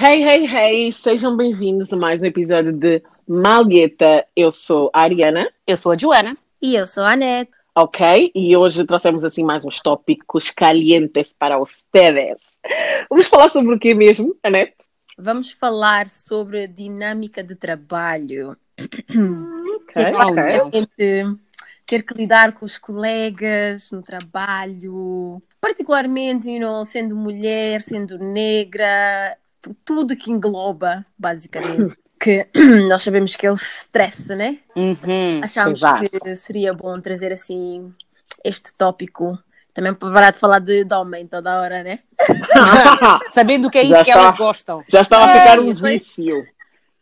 Hey, hey, hey! Sejam bem-vindos a mais um episódio de Malgueta. Eu sou a Ariana. Eu sou a Joana. E eu sou a Anete. Ok? E hoje trouxemos assim mais uns tópicos calientes para ustedes. Vamos falar sobre o que mesmo, Anete? Vamos falar sobre dinâmica de trabalho. Ok, ok. Gente, ter que lidar com os colegas no trabalho, particularmente, you know, sendo mulher, sendo negra, tudo que engloba, basicamente. Que nós sabemos que é o stress, né? Uhum. Achámos que seria bom trazer assim este tópico. Também para parar de falar de, de homem toda hora, né? Sabendo que é isso Já que está. elas gostam. Já estava a ficar um vício.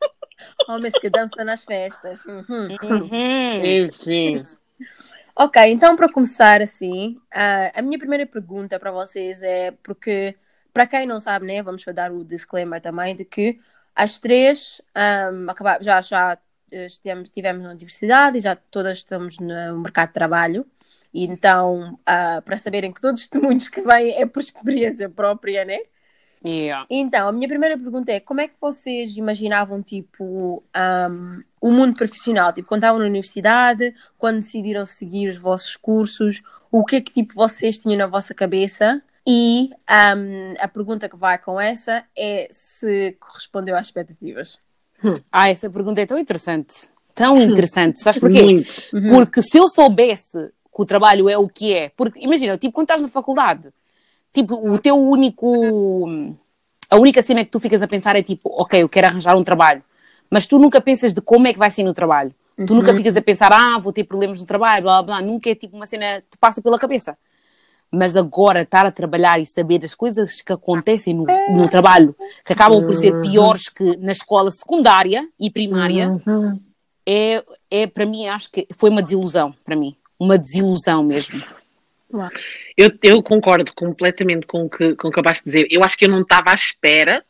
Homens que dançam nas festas. Uhum. Uhum. Enfim. Ok, então para começar assim, a minha primeira pergunta para vocês é porque, para quem não sabe, né, vamos dar o disclaimer também de que as três ahm, acabar, já, já eh, estivemos, estivemos na universidade e já todas estamos no mercado de trabalho. E então, ah, para saberem que todos os testemunhos que vêm é por experiência própria, né? Yeah. Então, a minha primeira pergunta é: como é que vocês imaginavam, tipo, um, o mundo profissional? Tipo, quando estavam na universidade, quando decidiram seguir os vossos cursos, o que é que, tipo, vocês tinham na vossa cabeça? E um, a pergunta que vai com essa é se correspondeu às expectativas. Ah, essa pergunta é tão interessante. Tão interessante. Sabes porquê? Muito. Porque se eu soubesse que o trabalho é o que é, porque imagina, tipo, quando estás na faculdade, tipo, o teu único. A única cena que tu ficas a pensar é tipo, ok, eu quero arranjar um trabalho. Mas tu nunca pensas de como é que vai ser no trabalho. Tu nunca ficas a pensar, ah, vou ter problemas no trabalho, blá blá blá. Nunca é tipo uma cena que te passa pela cabeça. Mas agora estar a trabalhar e saber as coisas que acontecem no, no trabalho, que acabam por ser piores que na escola secundária e primária, Uhum. é, é para mim, acho que foi uma desilusão, para mim. Uma desilusão mesmo. Eu, eu concordo completamente com o, que, com o que acabaste de dizer. Eu acho que eu não estava à espera.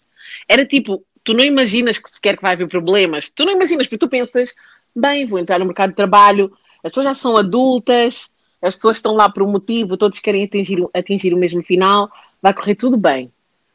Era tipo, tu não imaginas que sequer que vai haver problemas. Tu não imaginas, porque tu pensas, bem, vou entrar no mercado de trabalho, as pessoas já são adultas, as pessoas estão lá por um motivo, todos querem atingir, o- atingir o mesmo final, vai correr tudo bem.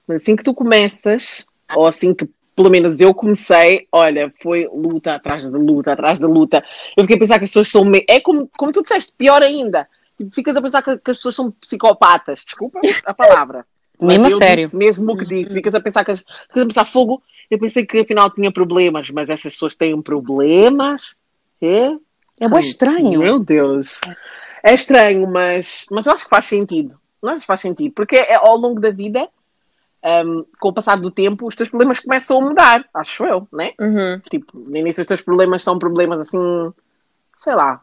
Mas assim que tu começas, ou assim que pelo menos eu comecei, olha, foi luta atrás de luta, atrás de luta. Eu fiquei a pensar que as pessoas são. me- É como, como tu disseste, pior ainda. Tipo, Ficas a pensar que, que as pessoas são psicopatas. Desculpa a palavra. Mesmo a sério. disse mesmo o que disse. Ficas a pensar que as, ficas a pensar fogo. Eu pensei que afinal tinha problemas, mas essas pessoas têm problemas. É? É bem estranho. Meu Deus. É estranho, mas, mas eu acho que faz sentido. Que faz sentido. Porque é, ao longo da vida, hum, com o passar do tempo, os teus problemas começam a mudar. Acho eu, né? Uhum. Tipo, no início os teus problemas são problemas assim, sei lá,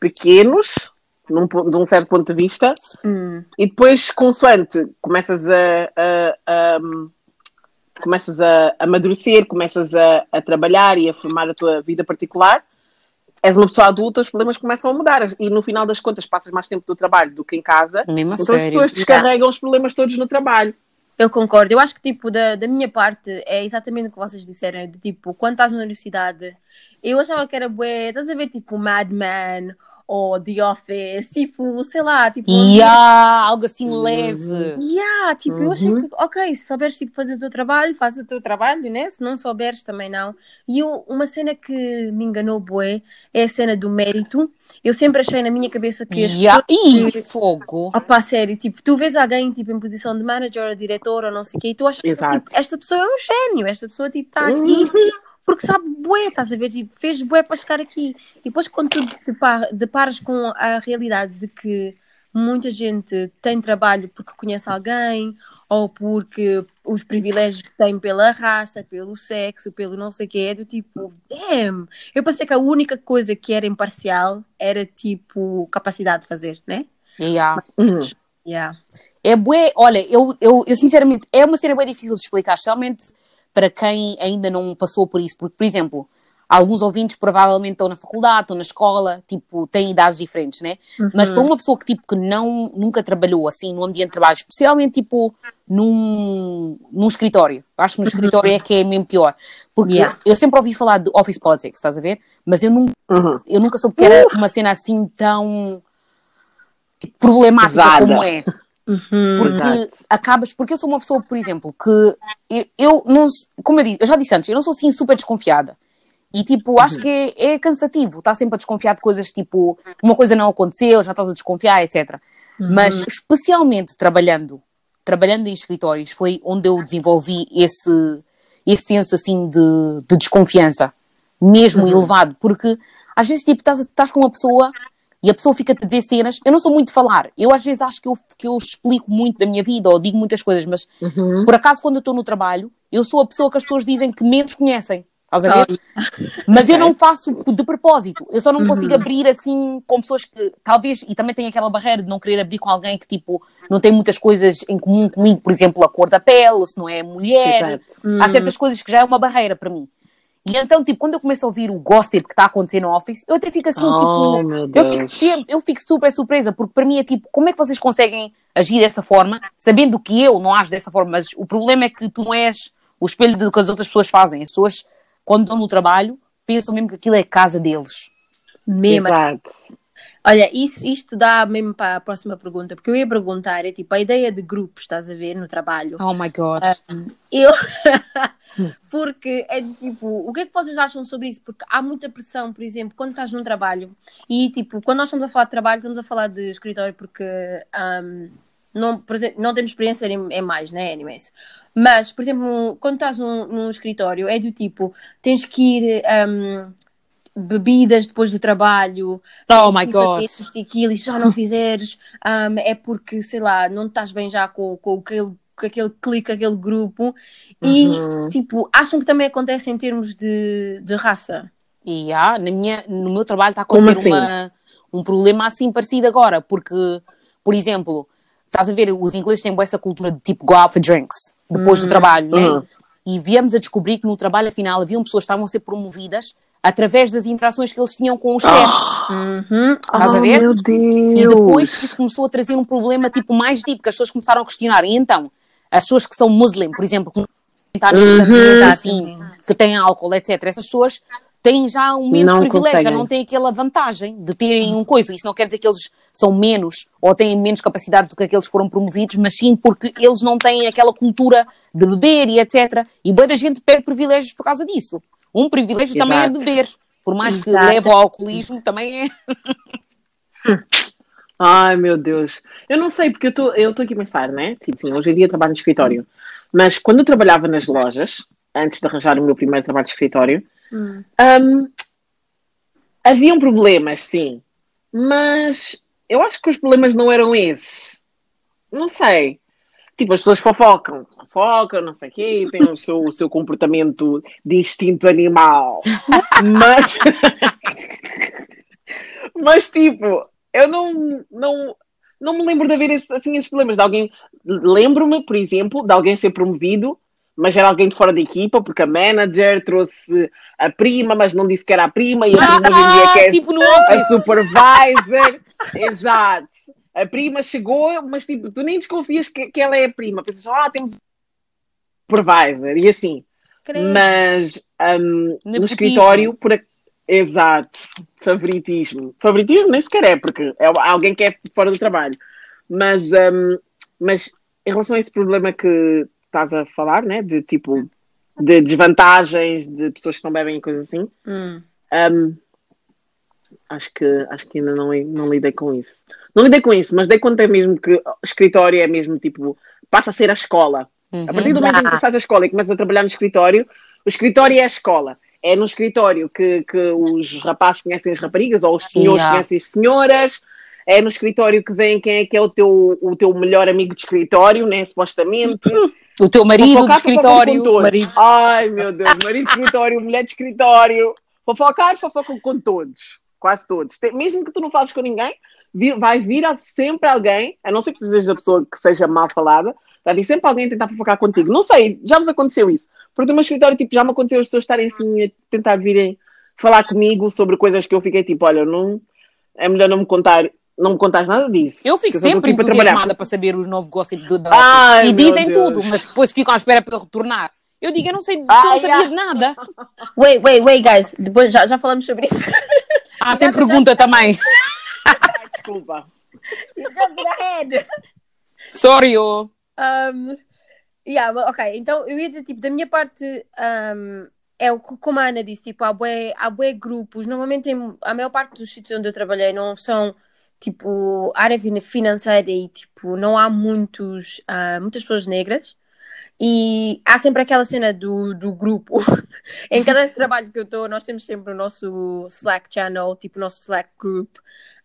pequenos, num, de um certo ponto de vista. Hum. E depois, consoante, começas a, a- a- começas a amadurecer, começas a, a trabalhar e a formar a tua vida particular, és uma pessoa adulta, os problemas começam a mudar. E no final das contas, passas mais tempo do trabalho do que em casa. Mesmo Então as sério. pessoas descarregam os problemas todos no trabalho. Eu concordo. Eu acho que, tipo, da, da minha parte, é exatamente o que vocês disseram. De, tipo, quando estás na universidade, eu achava que era bué, estás a ver, tipo, Mad Men ou The Office, tipo, sei lá, tipo... Há algo assim Uhum. leve. Yeah, tipo, eu achei Uhum. que, ok, se souberes tipo, fazer o teu trabalho, faz o teu trabalho, né? Se não souberes, também não. E eu, uma cena que me enganou, bué, é a cena do mérito. Eu sempre achei na minha cabeça que as E há... pessoas Ih, que- fogo. Opa, sério, tipo, tu vês alguém tipo, em posição de manager ou diretor ou não sei o quê, e tu achas que Exato. tipo, esta pessoa é um gênio, esta pessoa tipo, está aqui Uhum. Porque sabe bué, estás a ver, tipo, fez bué para chegar aqui. E depois quando tu depa- deparas com a realidade de que muita gente tem trabalho porque conhece alguém ou porque os privilégios que tem pela raça, pelo sexo, pelo não sei o quê, é do tipo, damn. Eu pensei que a única coisa que era imparcial era tipo capacidade de fazer, né? E há. Uhum. Yeah. É bué, olha, eu, eu, eu sinceramente, é uma cena bem difícil de explicar, especialmente para quem ainda não passou por isso, porque, por exemplo, alguns ouvintes provavelmente estão na faculdade, estão na escola, tipo, têm idades diferentes, né? Mas para uma pessoa que, tipo, que não, nunca trabalhou, assim, no ambiente de trabalho, especialmente, tipo, num, num escritório, acho que no escritório é que é mesmo pior, porque Yeah. eu sempre ouvi falar de office politics, estás a ver? Mas eu, não, Uhum. eu nunca soube que era uma cena assim tão problemática Pesada. como é. Uhum. Porque acabas, porque eu sou uma pessoa, por exemplo, que eu, eu não, como eu, disse, eu já disse antes, eu não sou assim super desconfiada. E tipo, acho que é, é cansativo, estar sempre a desconfiar de coisas tipo, uma coisa não aconteceu, já estás a desconfiar, etc. Mas especialmente trabalhando, trabalhando em escritórios, foi onde eu desenvolvi esse, esse senso assim de, de desconfiança, mesmo elevado, porque às vezes tipo, estás, estás com uma pessoa e a pessoa fica-te a dizer cenas. Eu não sou muito de falar. Eu às vezes acho que eu, que eu explico muito da minha vida ou digo muitas coisas, mas Uhum. por acaso quando eu estou no trabalho, eu sou a pessoa que as pessoas dizem que menos conhecem. Estás a ver? Mas eu não faço de propósito. Eu só não consigo abrir assim com pessoas que talvez, e também tenho aquela barreira de não querer abrir com alguém que tipo não tem muitas coisas em comum comigo, por exemplo, a cor da pele, se não é mulher. Exato. Há certas coisas que já é uma barreira para mim. E então, tipo, quando eu começo a ouvir o gossip que está a acontecer no office, eu até fico assim, Oh, tipo, meu eu Deus. fico sempre, eu fico super surpresa, porque para mim é tipo, como é que vocês conseguem agir dessa forma, sabendo que eu não ajo dessa forma, mas o problema é que tu não és o espelho do que as outras pessoas fazem. As pessoas, quando estão no trabalho, pensam mesmo que aquilo é a casa deles. Mesmo. Exato. Olha, isso, isto dá mesmo para a próxima pergunta, porque eu ia perguntar, é tipo, a ideia de grupos, estás a ver, no trabalho. Oh my God. Eu. Porque é de tipo, o que é que vocês acham sobre isso? Porque há muita pressão, por exemplo, quando estás num trabalho e tipo, quando nós estamos a falar de trabalho, estamos a falar de escritório porque ahm, não, por exemplo, não temos experiência em, em mais, né? Anyways. Mas, por exemplo, quando estás num, num escritório, é do tipo, tens que ir. ahm, bebidas depois do trabalho, Oh my God. fazer isto e aquilo, e se já não fizeres, ahm, é porque, sei lá, não estás bem já com, com aquele, com aquele clique, aquele grupo, e, Uhum. tipo, acham que também acontece em termos de, de raça. E há, na minha, no meu trabalho está a acontecer assim? uma, um problema assim parecido agora, porque, por exemplo, estás a ver, os ingleses têm essa cultura de tipo go out for drinks depois do trabalho, né? Uhum. E viemos a descobrir que no trabalho, afinal, haviam pessoas que estavam a ser promovidas através das interações que eles tinham com os chefes. Uhum. Estás a oh, ver? meu Deus. E depois isso começou a trazer um problema tipo mais tipo, que as pessoas começaram a questionar. E então, as pessoas que são muslim, por exemplo, que estão Uhum. ambiente assim, que têm álcool, etc., essas pessoas têm já um menos Não privilégio, já conseguem. não têm aquela vantagem de terem um coisa. Isso não quer dizer que eles são menos ou têm menos capacidade do que aqueles que foram promovidos, mas sim porque eles não têm aquela cultura de beber e etc. E boa da gente perde privilégios por causa disso. Um privilégio também é Exato. beber. Por mais que Exato. leve ao alcoolismo, também é. Ai, meu Deus. Eu não sei, porque eu estou aqui a pensar, né? Tipo assim, hoje em dia trabalho no escritório. Mas quando eu trabalhava nas lojas, antes de arranjar o meu primeiro trabalho de escritório, Hum. hum, haviam problemas, sim. Mas eu acho que os problemas não eram esses. Não sei. Tipo, as pessoas fofocam, fofocam, não sei o quê, têm o seu, o seu comportamento de instinto animal. Mas. Mas, tipo, eu não, não, não me lembro de haver esse- assim esses problemas. De alguém. Lembro-me, por exemplo, de alguém ser promovido, mas era alguém de fora da equipa, porque a manager trouxe a prima, mas não disse que era a prima, e a prima hoje em dia quer tipo a supervisor. Exato. A prima chegou, mas tipo, tu nem desconfias que, que ela é a prima. Pensas, ah, temos supervisor, e assim. Credo. Mas hum, no escritório, por a- exato, favoritismo. Favoritismo nem sequer é, porque é alguém que é fora do trabalho. Mas, hum, mas em relação a esse problema que estás a falar, né, de tipo de desvantagens de pessoas que não bebem e coisas assim, Hum. hum, acho que acho que ainda não, não lidei com isso. Não lidei com isso, mas dei conta mesmo que o escritório é mesmo tipo, passa a ser a escola. Uhum. A partir do momento em que tu sais da escola e começas a trabalhar no escritório, o escritório é a escola. É no escritório que, que os rapazes conhecem as raparigas ou os senhores Yeah. conhecem as senhoras. É no escritório que vem quem é que é o teu, o teu melhor amigo de escritório, né? Supostamente. O teu marido de Fofocar, fofocam escritório. com todos. marido. Ai, meu Deus. Marido de escritório, mulher de escritório. Fofocar, fofocam com todos. Quase todos. Tem- Mesmo que tu não fales com ninguém, vi- vai vir sempre alguém, a não ser que tu sejas a pessoa que seja mal falada, vai vir sempre alguém tentar fofocar contigo. Não sei, já vos aconteceu isso. Porque no meu escritório, tipo, já me aconteceu as pessoas estarem assim a tentar virem falar comigo sobre coisas que eu fiquei tipo, olha, não, é melhor não me contar, não me contares nada disso. Eu fico sempre trabalhar. entusiasmada para saber o novo gossip do Ai, E dizem Deus. tudo, mas depois ficam à espera para eu retornar. Eu digo, eu não sei, Ai, não sabia ai. de nada. Wait, wait, wait, guys. Depois já, já falamos sobre isso. Ah, tem pergunta também. Ai, desculpa. You jumped ahead. Sorry, oh. Um, yeah, ok, então eu ia dizer, tipo, da minha parte, um, é o que como a Ana disse, tipo, há bué, há bué grupos, normalmente tem, a maior parte dos sítios onde eu trabalhei não são, tipo, área fin- financeira e, tipo, não há muitos, ah, muitas pessoas negras. E há sempre aquela cena do, do grupo. em cada trabalho que eu estou, nós temos sempre o nosso Slack channel, tipo o nosso Slack group.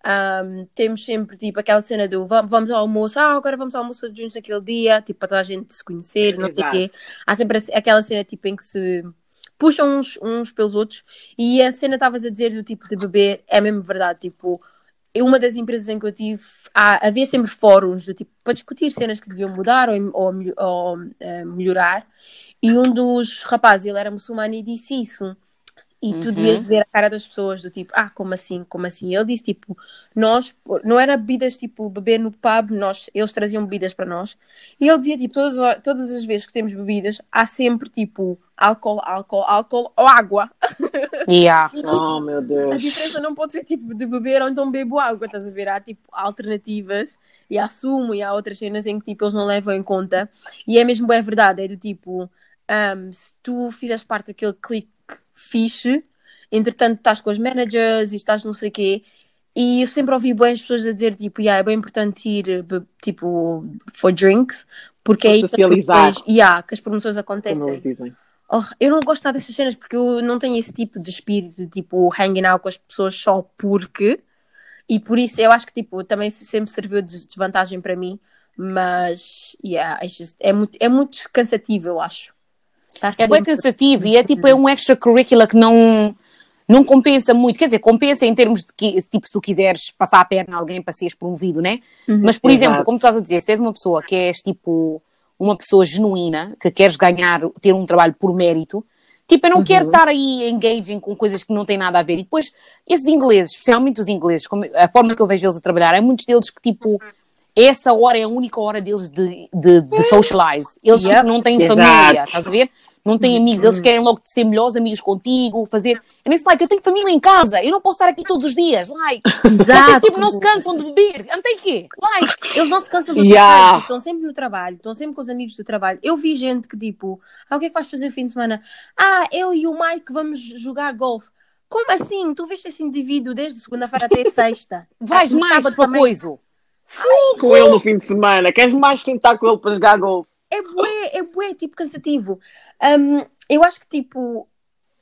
Um, temos sempre tipo aquela cena do "Va- vamos ao almoço, ah, agora vamos ao almoço juntos naquele dia, tipo para toda a gente se conhecer, não sei quê. Há sempre aquela cena tipo em que se puxam uns, uns pelos outros. E a cena estavas a dizer do tipo de beber é mesmo verdade. Tipo, uma das empresas em que eu tive, há- havia sempre fóruns do tipo para discutir cenas que deviam mudar ou, ou, ou, eh, melhorar. E um dos rapazes, ele era muçulmano e disse isso. E tu Uhum. devias ver a cara das pessoas do tipo, ah, como assim, como assim? Ele disse tipo, nós, não era bebidas tipo beber no pub, nós, eles traziam bebidas para nós. E ele dizia tipo, todas, as- todas as vezes que temos bebidas, há sempre tipo álcool, álcool, álcool ou água. Yeah. Oh, meu A Deus. diferença não pode ser tipo de beber ou então bebo água, estás a ver? Há tipo alternativas e há sumo e há outras cenas em que tipo eles não levam em conta. E é mesmo é verdade, é do tipo, um, se tu fizeres parte daquele clique fixe, entretanto estás com os managers e estás não sei o quê. E eu sempre ouvi boas pessoas a dizer tipo, yeah, é bem importante ir tipo for drinks, porque é aí as socializar. promoções- yeah, que as promoções acontecem. Oh, eu não gosto nada dessas cenas porque eu não tenho esse tipo de espírito de tipo hanging out com as pessoas só porque e por isso eu acho que tipo também se- sempre serviu de desvantagem para mim mas yeah, just- é, muito, é muito cansativo eu acho Tá É bem cansativo e é tipo, é um extracurricular que não, não compensa muito. Quer dizer, compensa em termos de que, tipo, se tu quiseres passar a perna a alguém para seres promovido, né? Mas, por exemplo, como tu estás a dizer, se és uma pessoa que és tipo uma pessoa genuína, que queres ganhar, ter um trabalho por mérito, tipo, eu não quero estar aí engaging com coisas que não têm nada a ver. E depois, esses ingleses, especialmente os ingleses, como- a forma que eu vejo eles a trabalhar, é muitos deles que tipo. Essa hora é a única hora deles de, de, de socialize. Eles Yep. não têm Exato. família, estás a ver? Não têm amigos, eles querem logo ser melhores amigos contigo, fazer. And it's like, eu tenho família em casa, eu não posso estar aqui todos os dias. Like, vocês Exato. tipo, não se cansam de beber. Não tem quê? Like, eles não se cansam do Yeah. trabalho, tipo, estão sempre no trabalho, estão sempre com os amigos do trabalho. Eu vi gente que tipo, ah, o que é que vais fazer no fim de semana? Ah, eu e o Mike vamos jogar golfe. Como assim? Tu viste esse indivíduo desde segunda-feira até sexta? vais mais sábado para coisa. Com ele no fim de semana. Queres mais sentar com ele para jogar golfe? É bué, é bué, tipo, cansativo. Hum, eu acho que, tipo,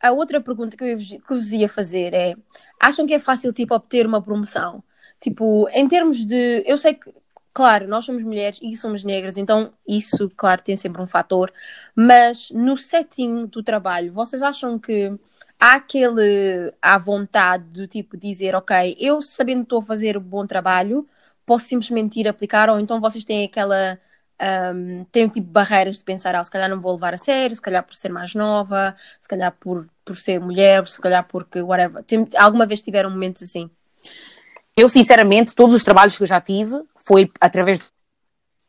a outra pergunta que eu, que vos ia fazer é: acham que é fácil, tipo, obter uma promoção? Tipo, em termos de. Eu sei que, claro, nós somos mulheres e somos negras, então isso, claro, tem sempre um fator, mas no setting do trabalho, vocês acham que há aquele. à vontade do tipo dizer, ok, eu sabendo que estou a fazer um bom trabalho, posso simplesmente ir aplicar, ou então vocês têm aquela um, tenho tipo barreiras de pensar, ah, se calhar não vou levar a sério, se calhar por ser mais nova, se calhar por, por ser mulher, se calhar porque whatever. Tem- alguma vez tiveram momentos assim? Eu, sinceramente, todos os trabalhos que eu já tive foi através de.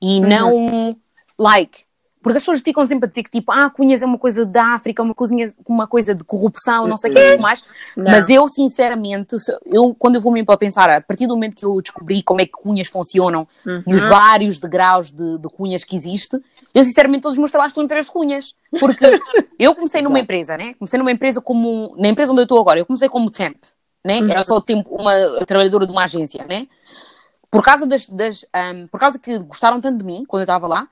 E Uhum. não. Like. Porque as pessoas ficam sempre a dizer que, tipo, ah, Cunhas é uma coisa da África, uma, coisinha, uma coisa de corrupção, não sei o que, que mais. Não. Mas eu, sinceramente, eu, quando eu vou mesmo para pensar, a partir do momento que eu descobri como é que cunhas funcionam e os vários degraus de, de cunhas que existe, eu, sinceramente, todos os meus trabalhos estão entre as cunhas. Porque eu comecei numa empresa, né? Comecei numa empresa como. Na empresa onde eu estou agora, eu comecei como temp, né? Era só tempo, uma trabalhadora de uma agência, né? Por causa das. das ahm, por causa que gostaram tanto de mim quando eu estava lá,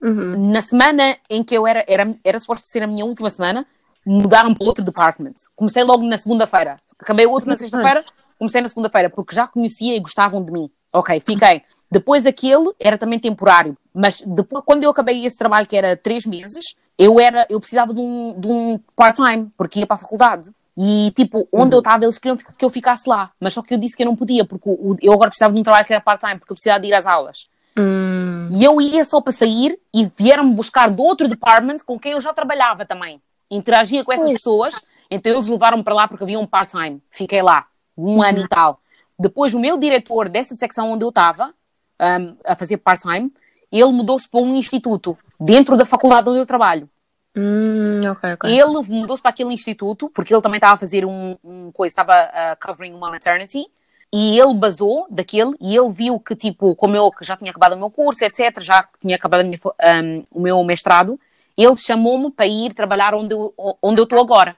Uhum. na semana em que eu era, era, era suposto ser a minha última semana, mudaram para outro department. Comecei logo na segunda-feira. Acabei o outro na sexta-feira, comecei na segunda-feira, porque já conhecia e gostavam de mim. Ok, fiquei. Depois aquele era também temporário, mas depois, quando eu acabei esse trabalho, que era três meses, eu, era, eu precisava de um, de um part-time, porque ia para a faculdade. E, tipo, onde eu estava, eles queriam que eu ficasse lá. Mas só que eu disse que eu não podia, porque eu agora precisava de um trabalho que era part-time, porque eu precisava de ir às aulas. Hum. E eu ia só para sair e vieram-me buscar de outro department com quem eu já trabalhava também. Interagia com essas pessoas, então eles levaram-me para lá porque havia um part-time. Fiquei lá, um ano e tal. Depois, o meu diretor dessa secção onde eu estava, um, a fazer part-time, ele mudou-se para um instituto, dentro da faculdade onde eu trabalho. Hum, ok, ok. Ele mudou-se para aquele instituto, porque ele também estava a fazer um, um coisa, estava uh, covering uma maternity, e ele basou daquele e ele viu que, tipo, como eu que já tinha acabado o meu curso, etc., já tinha acabado minha, um, o meu mestrado, ele chamou-me para ir trabalhar onde eu, onde eu estou agora.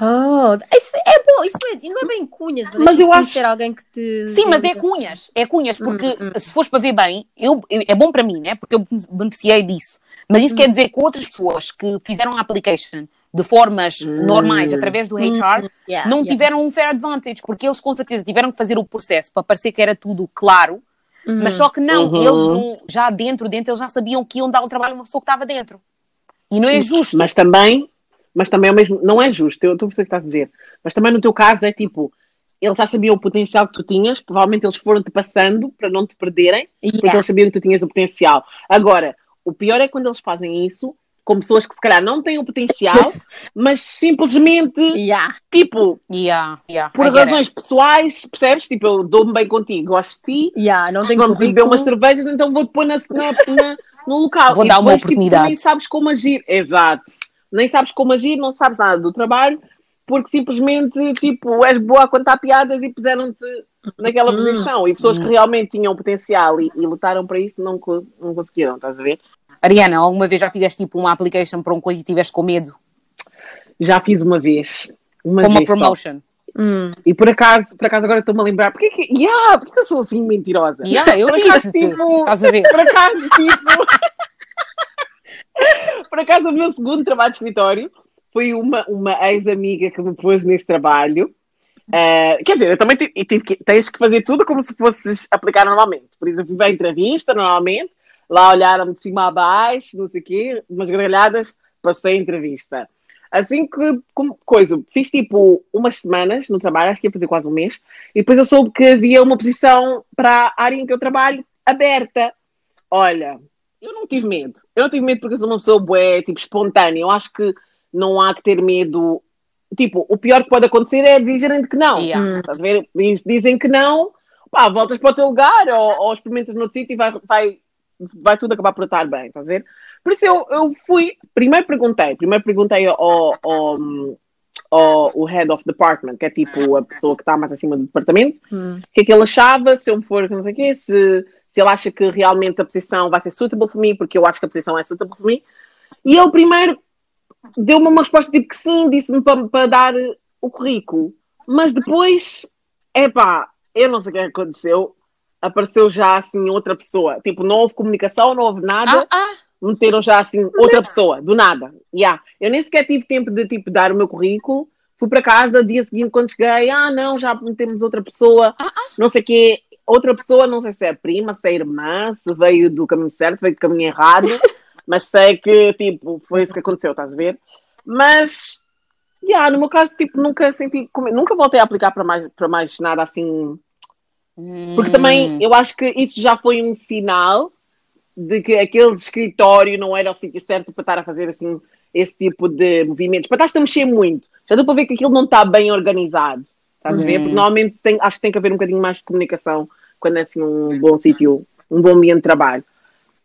Oh, isso é bom, isso é, não é bem cunhas, mas, Mas é eu tipo acho- alguém que te. Sim, mas é cunhas, é cunhas, porque Hum, hum. se fores para ver bem, eu, é bom para mim, né? Porque eu beneficiei disso. Mas isso quer dizer que outras pessoas que fizeram a application de formas Hum. normais através do HR Yeah, não yeah. tiveram um fair advantage, porque eles com certeza tiveram que fazer o processo para parecer que era tudo claro, Uhum. mas só que não, Uhum. eles não, já dentro, dentro, eles já sabiam que iam dar o trabalho a uma pessoa que estava dentro. E não é justo. Mas também, mas também é o mesmo, não é justo, eu estou a perceber o que estás a dizer. Mas também no teu caso é tipo, eles já sabiam o potencial que tu tinhas, provavelmente eles foram-te passando para não te perderem, porque Yeah. eles sabiam que tu tinhas o potencial. Agora, o pior é quando eles fazem isso com pessoas que se calhar não têm o potencial, mas simplesmente, Yeah. tipo, Yeah, yeah, por get it. razões pessoais, percebes? Tipo, eu dou-me bem contigo, gosto de ti, não tem vamos beber umas cervejas, então vou-te pôr na, na- na- no local. Vou E dar uma depois, tipo, oportunidade. tu nem sabes como agir. Exato. Nem sabes como agir, não sabes nada do trabalho, porque simplesmente, tipo, és boa a contar piadas e puseram-te naquela Hum. posição. E pessoas que realmente tinham potencial e, e lutaram para isso não, não conseguiram, estás a ver? Ariana, alguma vez já fizeste tipo uma application para um coisa e tiveste com medo? Já fiz uma vez. Uma Com uma vez só. promotion? Hum. E por acaso, por acaso agora estou-me a lembrar, porque que, yeah, porque eu sou assim mentirosa? Yeah, eu Por acaso, disse-te. tipo, Estás a ver? Por acaso, tipo. por acaso, o meu segundo trabalho de escritório foi uma, uma ex-amiga que me pôs nesse trabalho. Eh, quer dizer, eu também tive, tive que- tens que fazer tudo como se fosses aplicar normalmente. Por eu fui para a entrevista normalmente, lá olharam-me de cima a baixo, não sei o quê, umas gargalhadas, passei a entrevista. Assim que, como coisa, fiz tipo umas semanas no trabalho, acho que ia fazer quase um mês, e depois eu soube que havia uma posição para a área em que eu trabalho aberta. Olha, eu não tive medo. Eu não tive medo porque eu sou uma pessoa bué, tipo, espontânea. Eu acho que não há que ter medo. Tipo, o pior que pode acontecer é dizerem que não. Yeah. Estás a ver? E se dizem que não, pá, voltas para o teu lugar ou, ou experimentas no outro sítio e vai, vai, vai tudo acabar por estar bem, estás a ver? Por isso eu, eu fui, primeiro perguntei, primeiro perguntei ao, ao, ao o head of department, que é tipo a pessoa que está mais acima do departamento, Hum. o que é que ele achava, se eu for, não sei o quê, se, se ele acha que realmente a posição vai ser suitable for mim, porque eu acho que a posição é suitable for mim. E ele primeiro deu-me uma resposta tipo que sim, disse-me para, para dar o currículo. Mas depois, epá, eu não sei o que é que aconteceu, apareceu já assim outra pessoa. Tipo, não houve comunicação, não houve nada Ah, ah, meteram já assim outra pessoa, do nada. Yeah. Eu nem sequer tive tempo de tipo dar o meu currículo. Fui para casa, dia seguinte, quando cheguei, ah, não, já metemos outra pessoa, Ah, não sei o quê. Outra pessoa, não sei se é prima, se é irmã, se veio do caminho certo, veio do caminho errado, mas sei que, tipo, foi isso que aconteceu, estás a ver? Mas, yeah, no meu caso, tipo, nunca senti, nunca voltei a aplicar para mais, para mais nada assim porque Hum. também eu acho que isso já foi um sinal de que aquele escritório não era o sítio certo para estar a fazer assim esse tipo de movimentos. Para estar a mexer muito. Já deu para ver que aquilo não está bem organizado. Estás a ver? Porque normalmente tem- acho que tem que haver um bocadinho mais de comunicação quando é assim um bom sítio, um bom ambiente de trabalho.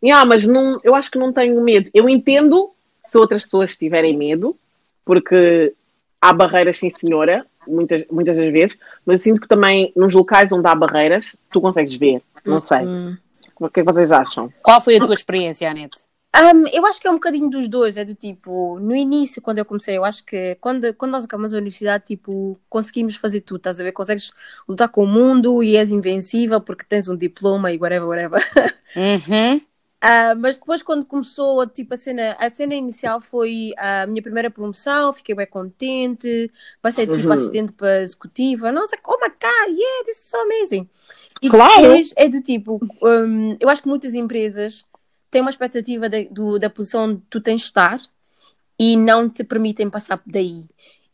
Yeah, mas não, eu acho que não tenho medo. Eu entendo se outras pessoas tiverem medo, porque há barreiras, sim senhora, muitas, muitas das vezes, mas eu sinto que também nos locais onde há barreiras, tu consegues ver. Não sei. Hum. O que é que vocês acham? Qual foi a tua experiência, Anete? Um, eu acho que é um bocadinho dos dois, é do tipo, no início, quando eu comecei, eu acho que quando, quando nós acabamos a universidade, tipo, conseguimos fazer tudo, estás a ver? Consegues lutar com o mundo e és invencível porque tens um diploma e whatever, whatever. Uhum. Ah, mas depois, quando começou, tipo, a cena, a cena inicial foi a minha primeira promoção, fiquei bem contente, passei tipo Uhum. assistente para executiva, nossa, oh my god, yeah, this is so amazing. E Claro. depois é do tipo, hum, eu acho que muitas empresas têm uma expectativa da- do- da posição onde tu tens de estar e não te permitem passar daí.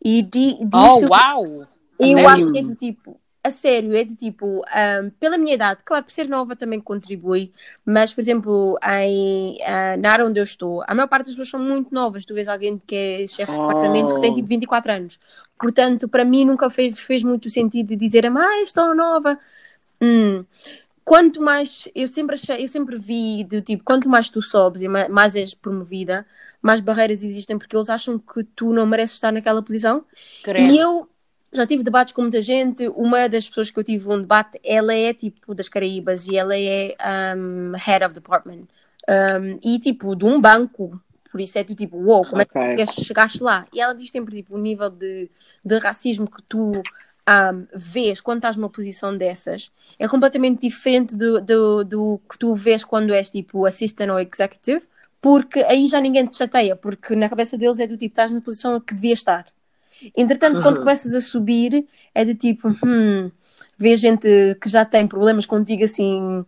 E di, Oh, disso, uau! eu sério? acho que é do tipo, a sério, é do tipo, ahm, pela minha idade, claro, por ser nova também contribui, mas, por exemplo, em, ah, na área onde eu estou, a maior parte das pessoas são muito novas. Tu vês alguém que é chefe de Oh. departamento que tem tipo 24 anos. Portanto, para mim nunca fez, fez muito sentido de dizer, ah, tão nova. Hum. Quanto mais, eu sempre achei, eu sempre vi do tipo, quanto mais tu sobes e ma- mais és promovida, mais barreiras existem porque eles acham que tu não mereces estar naquela posição. E eu, já tive debates com muita gente. Uma das pessoas que eu tive um debate, ela é tipo das Caraíbas e ela é um, head of department. Um, e tipo, de um banco. Por isso é tu tipo, uou, wow, como é que chegaste lá? E ela diz sempre tipo, o nível de, de racismo que tu um, vês quando estás numa posição dessas é completamente diferente do, do, do que tu vês quando és tipo assistant ou executive, porque aí já ninguém te chateia, porque na cabeça deles é do tipo, estás na posição que devias estar. Entretanto, quando Uhum. começas a subir, é de tipo, hum, vê gente que já tem problemas contigo assim,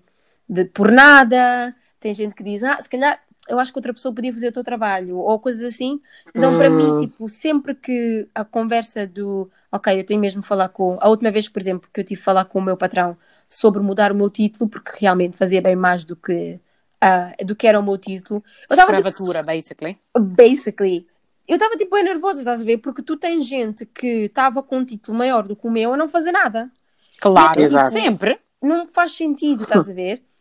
de, por nada, tem gente que diz, ah, se calhar eu acho que outra pessoa podia fazer o teu trabalho, ou coisas assim. Então, para mim, Hum. tipo, sempre que a conversa do, ok, eu tenho mesmo de falar com, a última vez, por exemplo, que eu tive de falar com o meu patrão sobre mudar o meu título, porque realmente fazia bem mais do que, ah, do que era o meu título. Eu estava tipo, Escravatura, basically. basically. Eu estava tipo bem nervosa, estás a ver? Porque tu tens gente que estava com um título maior do que o meu a não fazer nada. Claro, Exato. sempre. Não faz sentido, estás a ver?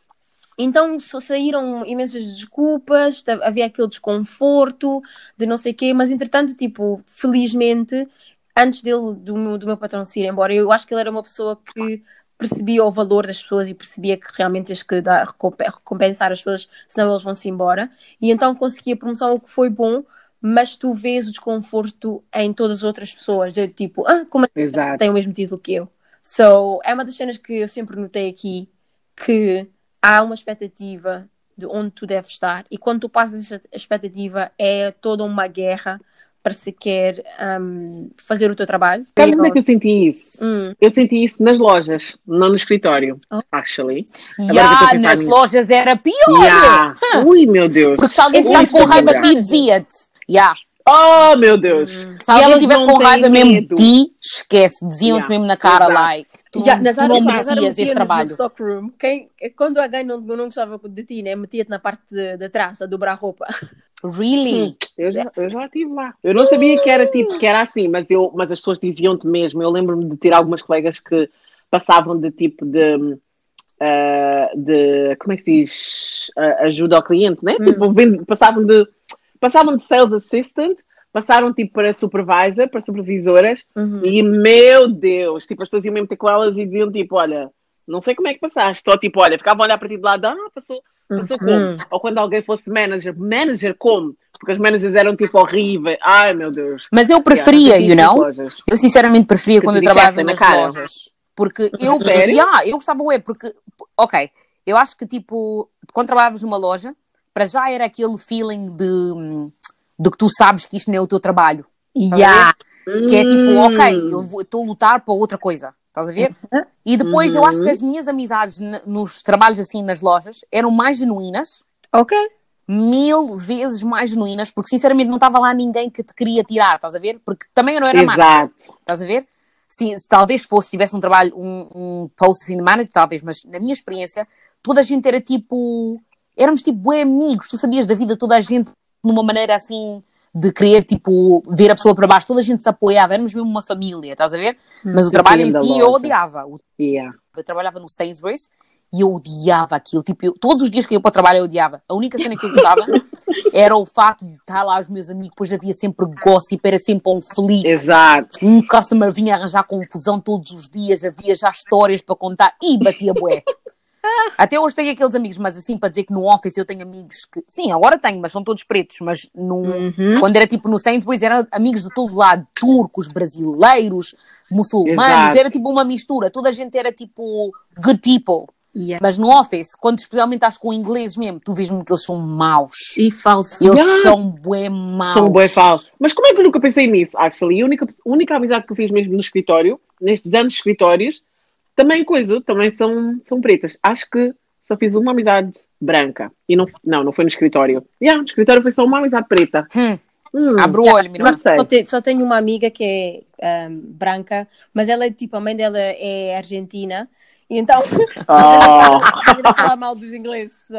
Então só saíram imensas desculpas, havia aquele desconforto de não sei o quê, mas entretanto, tipo, felizmente, antes dele, do meu, do meu patrão se ir embora, eu acho que ele era uma pessoa que percebia o valor das pessoas e percebia que realmente tens que dar, recompe- recompensar as pessoas, senão eles vão-se embora. E então consegui a promoção, o que foi bom, mas tu vês o desconforto em todas as outras pessoas, de tipo, ah, como Exato. tem o mesmo título que eu. So, é uma das cenas que eu sempre notei aqui que há uma expectativa de onde tu deves estar e quando tu passas essa expectativa é toda uma guerra para sequer um, fazer o teu trabalho. Sabes onde é que eu senti isso? Hum, Eu senti isso nas lojas, não no escritório, Oh. actually. Que pensar nas nisso. lojas era pior. Yeah. Ui, meu Deus. Porque se alguém ficasse com é raiva de ti, dizia-te. Ya. Oh, meu Deus. Hum. Se E alguém tivesse com raiva mesmo de medo. ti, esquece. Diziam-te Yeah. mesmo na cara, Exato. like, tu, Já, tu não merecias esse no trabalho. stockroom. Quem, quando alguém não, não gostava de ti, né, metia-te na parte de, de trás a dobrar a roupa. Really? Eu já, eu já estive lá. Eu não sabia que era tipo que era assim, mas, eu, mas as pessoas diziam-te mesmo. Eu lembro-me de ter algumas colegas que passavam de tipo de. ah, de como é que se diz? Ah, ajuda ao cliente, né? Tipo, vend- passavam de passavam de sales assistant, passaram tipo para supervisor, para supervisoras, Uhum. e meu Deus, tipo, as pessoas iam mesmo ter com elas e diziam tipo, olha, não sei como é que passaste, ou tipo, olha, ficavam a olhar para ti de lado, ah, passou, passou Uhum. como? Ou quando alguém fosse manager, manager como? Porque as managers eram tipo horríveis, ai meu Deus. Mas eu preferia, Yeah, you know? Eu sinceramente preferia Que quando te eu trabalhava na cara. lojas. Porque eu ah, eu gostava, ué, porque, ok, eu acho que tipo, quando trabalhavas numa loja, para já era aquele feeling de, de que tu sabes que isto não é o teu trabalho. Yeah. ver? Que é tipo, Hum. ok, eu estou a lutar para outra coisa. Estás a ver? E depois eu acho que as minhas amizades nos trabalhos assim nas lojas eram mais genuínas, Ok. mil vezes mais genuínas, porque sinceramente não estava lá ninguém que te queria tirar, estás a ver? Porque também eu não era má. Exato. Estás a ver? Se, se talvez fosse, tivesse um trabalho, um, um post assim de manager, talvez, mas na minha experiência, toda a gente era tipo. Éramos tipo bué amigos, tu sabias da vida toda a gente de uma maneira assim de querer, tipo, ver a pessoa para baixo, toda a gente se apoiava, éramos mesmo uma família, estás a ver? Mas o trabalho em si eu odiava. Yeah. Eu trabalhava no Sainsbury's e eu odiava aquilo. Tipo, eu- todos os dias que eu ia para o trabalho eu odiava. A única cena que eu gostava era o facto de estar lá os meus amigos, depois havia sempre gossip, era sempre um flick Exato. um customer vinha arranjar confusão todos os dias, havia já histórias para contar e batia bué. Até hoje tenho aqueles amigos, mas assim, para dizer que no office eu tenho amigos que, sim, agora tenho, mas são todos pretos, mas no, Uhum. quando era tipo no Sainsbury's eram amigos de todo lado, turcos, brasileiros, muçulmanos, Exato. era tipo uma mistura, toda a gente era tipo good people. Yeah. Mas no office, quando especialmente estás com ingleses mesmo, tu vês mesmo que eles são maus. E falso. Eles Yeah. são bué maus. São bué falsos. Mas como é que eu nunca pensei nisso, actually? A única, a única amizade que eu fiz mesmo no escritório, nestes anos de escritórios, também coisa, também são, são pretas. Acho que só fiz uma amizade branca. E não, não, não foi no escritório. Yeah, no escritório foi só uma amizade preta. Hum, Hum, abre o olho, minha não sei. Só, te- só tenho uma amiga que é ahm, branca, mas ela é tipo, a mãe dela é argentina E então, Oh, estava a falar mal dos ingleses, so...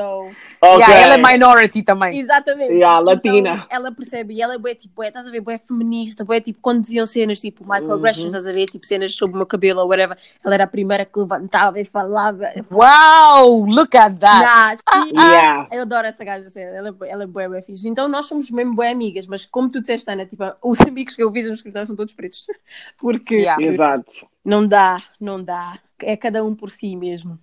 ok. Yeah, ela é minority também. Exatamente. Yeah, latina. Então, ela percebe, e ela é bué, tipo, bué, estás a ver, bué feminista, bué, tipo, quando diziam cenas, tipo, microaggressions, Uhum. estás a ver, tipo, cenas sobre o meu cabelo ou whatever, ela era a primeira que levantava e falava. Wow, look at that. Nas, e- Yeah. Eu adoro essa gaja, sério, ela, é ela é bué, bué fixe. Então nós somos mesmo bué amigas, mas como tu disseste, Ana, tipo, os amigos que eu fiz no escritório são todos pretos. Porque Yeah. Exato. não dá, não dá. É cada um por si mesmo.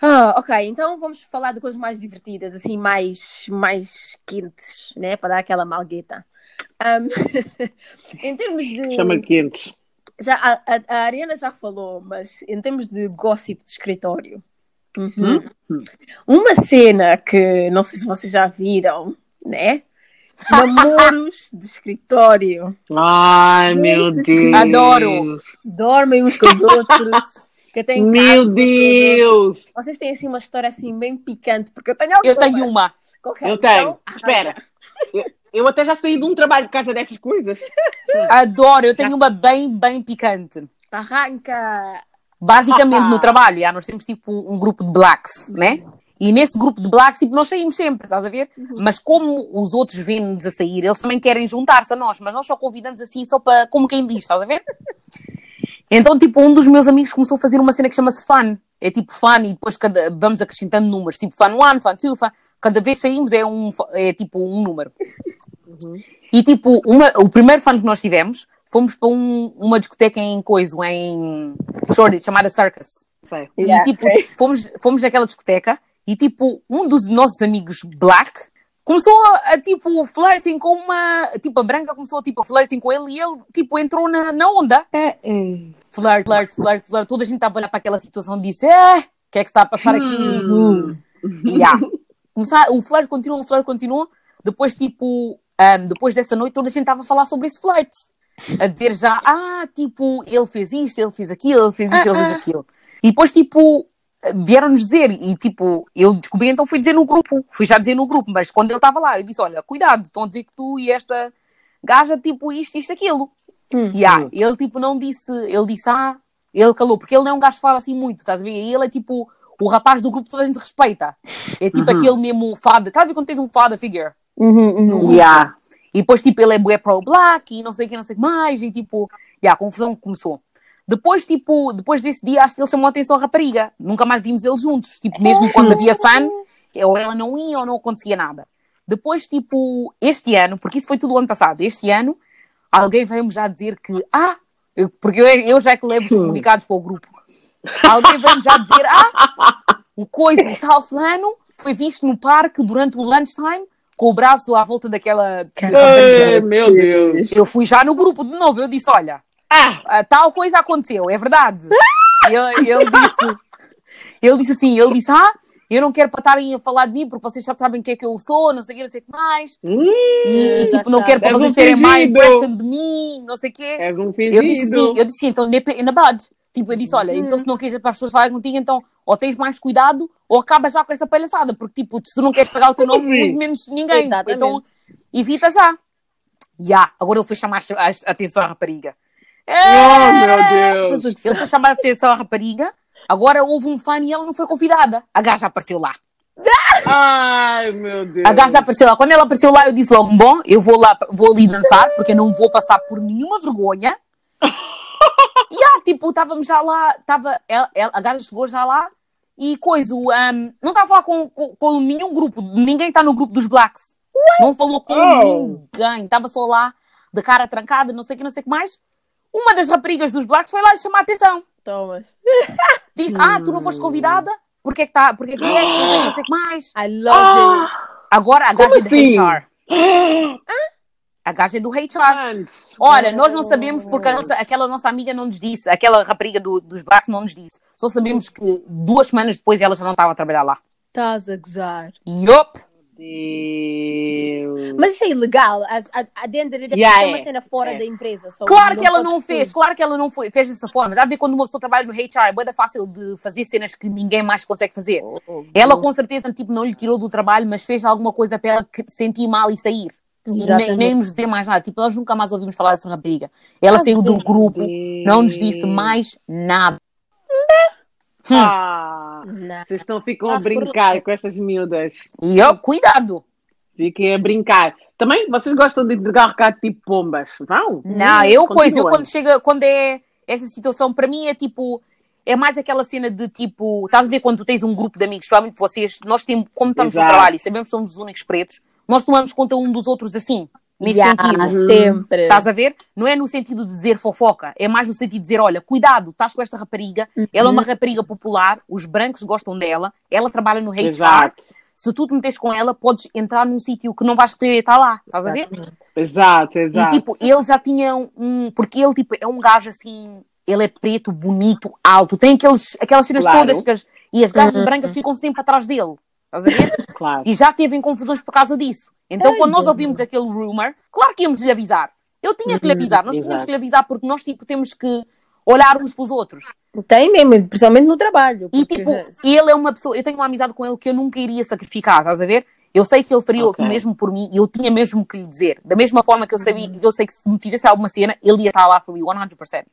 Ah, ok, então vamos falar de coisas mais divertidas, assim, mais, mais quentes, né? Para dar aquela malgueta. Ahm, em termos de. Chama quentes. Já, a, a, a Ariana já falou, mas em termos de gossip de escritório. Uhum. Hum? Uma cena que não sei se vocês já viram, né? Namoros de escritório. Ai, meu Deus. Adoro. Dormem uns com os outros. Que em casa, Meu Deus. outros. Vocês têm assim uma história assim bem picante, porque eu tenho algumas. Eu tenho uma. Ok, Eu tenho. então, Espera. Eu, eu até já saí de um trabalho por causa dessas coisas. Adoro, eu tenho uma bem, bem picante. Arranca! Basicamente, no trabalho, já, nós temos tipo um grupo de blacks, né? E nesse grupo de blacks, tipo, nós saímos sempre, estás a ver? Mas como os outros vêm-nos a sair, eles também querem juntar-se a nós, mas nós só convidamos assim, só para, como quem diz, estás a ver? Então, tipo, um dos meus amigos começou a fazer uma cena que chama-se fun. É tipo fun e depois cada, vamos acrescentando números. Tipo fun one, fun two, fun... Cada vez saímos é, um, é tipo um número. E tipo, uma, o primeiro fun que nós tivemos, fomos para um- uma discoteca em Coiso, em Shoreditch, chamada Circus. Sei. Yeah, e tipo, sei. fomos, fomos naquela discoteca e tipo, um dos nossos amigos black começou a, a, tipo, flirting com uma. Tipo, a branca começou tipo, a flirting com ele e ele tipo, entrou na, na onda. É, Flirt, flirt, flirt, flirt. Toda a gente estava a olhar para aquela situação e disse: É, o que é que está a passar aqui? Hum. Yeah. Começar, o flirt continuou, o flirt continuou. Depois, tipo, ahm, depois dessa noite, toda a gente estava a falar sobre esse flirt. A dizer já, ah, tipo, ele fez isto, ele fez aquilo, ele fez isto, ele fez aquilo. E depois, tipo, vieram-nos dizer, e tipo, eu descobri, então fui dizer no grupo, fui já dizer no grupo, mas quando ele estava lá, eu disse, olha, cuidado, estão a dizer que tu e esta gaja, tipo, isto, isto, aquilo. Hum. E ah, ele, tipo, não disse, ele disse, ah, ele calou, porque ele não é um gajo que fala assim muito, estás a ver? E ele é, tipo, o rapaz do grupo que toda a gente respeita. É tipo aquele mesmo fada, estás a ver quando tens um fada figure? Uhum, uhum. Yeah. E depois, tipo, ele é bué pro-black e não sei o que, não sei o que mais. E, tipo, e a confusão começou. Depois, tipo, depois desse dia, acho que ele chamou a atenção à rapariga. Nunca mais vimos eles juntos. Tipo, mesmo quando havia fã, ou ela não ia ou não acontecia nada. Depois, tipo, este ano, porque isso foi tudo o ano passado, este ano, alguém veio-me já dizer que, ah, porque eu, eu já é que levo os comunicados para o grupo. Alguém veio-me já dizer, ah, o coisa, o tal fulano, foi visto no parque durante o lunchtime com o braço à volta daquela. Ai, meu Deus. Eu fui já no grupo de novo, eu disse: olha, Ah, ah, tal coisa aconteceu, é verdade. ele, ele disse, ele disse assim, ele disse, ah, eu não quero para estarem a falar de mim porque vocês já sabem o que é que eu sou, não sei o que, não sei o que mais. hum, E, e, tipo, não quero para És um vocês terem má fingido. impression de mim, não sei o quê. és um Eu disse fingido. assim, eu disse assim, então nip it in the bud. Tipo, eu disse, olha, então se não queres para as pessoas falarem contigo, então ou tens mais cuidado ou acabas já com essa palhaçada, porque tipo, se tu não queres estragar o teu nome, Sim. muito menos ninguém. Exatamente. Então evita já. Já, agora ele foi chamar a a atenção à rapariga. Oh, meu Deus. Ele foi chamar a atenção à rapariga, agora houve um fã e ela não foi convidada. A gaja apareceu lá. Ai, meu Deus. A gaja apareceu lá. Quando ela apareceu lá, eu disse logo: Bom, eu vou lá, vou ali dançar, porque eu não vou passar por nenhuma vergonha. e ah, tipo, estávamos já lá, tava, ela, ela- a gaja chegou já lá e coisa, um, não estava a falar com, com, com nenhum grupo, ninguém está no grupo dos Blacks. Não falou com Oh. ninguém, estava só lá, de cara trancada, não sei o que, não sei o que mais. Uma das raparigas dos Blacks foi lá lhe chamar a atenção. Thomas. Disse: Ah, tu não foste convidada? Porquê que, tá, porquê que vieste? Não sei que, não sei o que mais. I love Ah, Agora a gaja é do assim? HR. A gaja é do HR. Ora, nós não sabemos porque nossa- aquela nossa amiga não nos disse, aquela rapariga do- dos blacks não nos disse. Só sabemos que duas semanas depois ela já não estava a trabalhar lá. Estás a gozar. Yup! Deus. Mas isso é ilegal. A, a, a dentro de Yeah, é uma cena fora É. da empresa. só Claro que ela não fez, claro que ela não foi, fez dessa forma. Dá a ver quando uma pessoa trabalha no HR, é fácil de fazer cenas que ninguém mais consegue fazer. Ela com certeza tipo, não lhe tirou do trabalho, mas fez alguma coisa para ela que- sentir mal e sair. E nem, nem nos dizer mais nada. Tipo, nós nunca mais ouvimos falar dessa rapariga. Ela Ah, saiu do grupo, Deus. não nos disse mais nada. Ah, Não. Vocês não ficam a brincar com estas miúdas. E eu, cuidado. Fiquem a brincar. Também, vocês gostam de entregar recado tipo pombas? Vão? Não, eu coisa, eu quando chega, quando é essa situação, para mim é tipo, é mais aquela cena de tipo, estás a ver quando tu tens um grupo de amigos, provavelmente vocês, nós temos, como estamos no Exato. trabalho e sabemos que somos os únicos pretos, nós tomamos conta um dos outros assim, nesse Yeah, sentido. Sempre. Estás a ver? Não é no sentido de dizer fofoca, é mais no sentido de dizer: olha, cuidado, estás com esta rapariga, ela é uma rapariga popular, os brancos gostam dela, ela trabalha no HR. Exato. Se tu te metes com ela, podes entrar num sítio que não vais querer estar lá, estás a ver? Exatamente. Exato, exato. E tipo, ele já tinha um. Porque ele tipo, é um gajo assim. Ele é preto, bonito, alto. Tem aqueles, aquelas cenas Claro. todas que as, e as gajas Uhum. brancas ficam sempre atrás dele. Estás a ver? Claro. E já teve em confusões por causa disso. Então, Ai, quando nós ouvimos aquele rumor, claro que íamos lhe avisar. Eu tinha que lhe avisar, nós tínhamos Exato. que lhe avisar porque nós tipo, temos que olhar uns para os outros. Tem mesmo, principalmente no trabalho. E porque- tipo, ele é uma pessoa, eu tenho uma amizade com ele que eu nunca iria sacrificar, estás a ver? Eu sei que ele faria Ok. o mesmo por mim e eu tinha mesmo que lhe dizer. Da mesma forma que eu sabia, eu sei que se me fizesse alguma cena, ele ia estar lá for me 100%.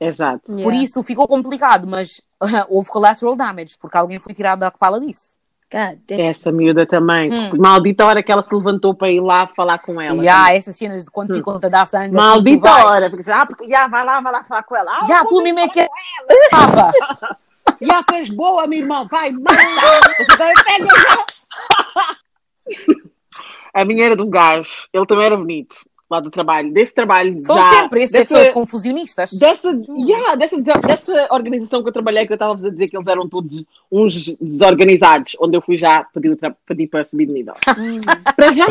Exato. Por Yeah. isso ficou complicado, mas houve collateral damage, porque alguém foi tirado da pala disso. Essa miúda também. Hum. Maldita hora que ela se levantou para ir lá falar com ela. há essas cenas de quando ficam a dar sangue. assim, Maldita vais. hora. Porque já, porque, já, vai lá, vai lá falar com ela. Ah, Já, eu tu mesmo é que com. Papa. Já fez boa, meu irmão. Vai, manda. Pega já. A minha era de um gajo. Ele também era bonito. Lá do trabalho. Desse trabalho São já. sempre esses é dessa, são os confusionistas. dessa, yeah, dessa, dessa organização que eu trabalhei, que eu estava a dizer que eles eram todos uns desorganizados, onde eu fui já pedir, pedir para subir de nível. para já,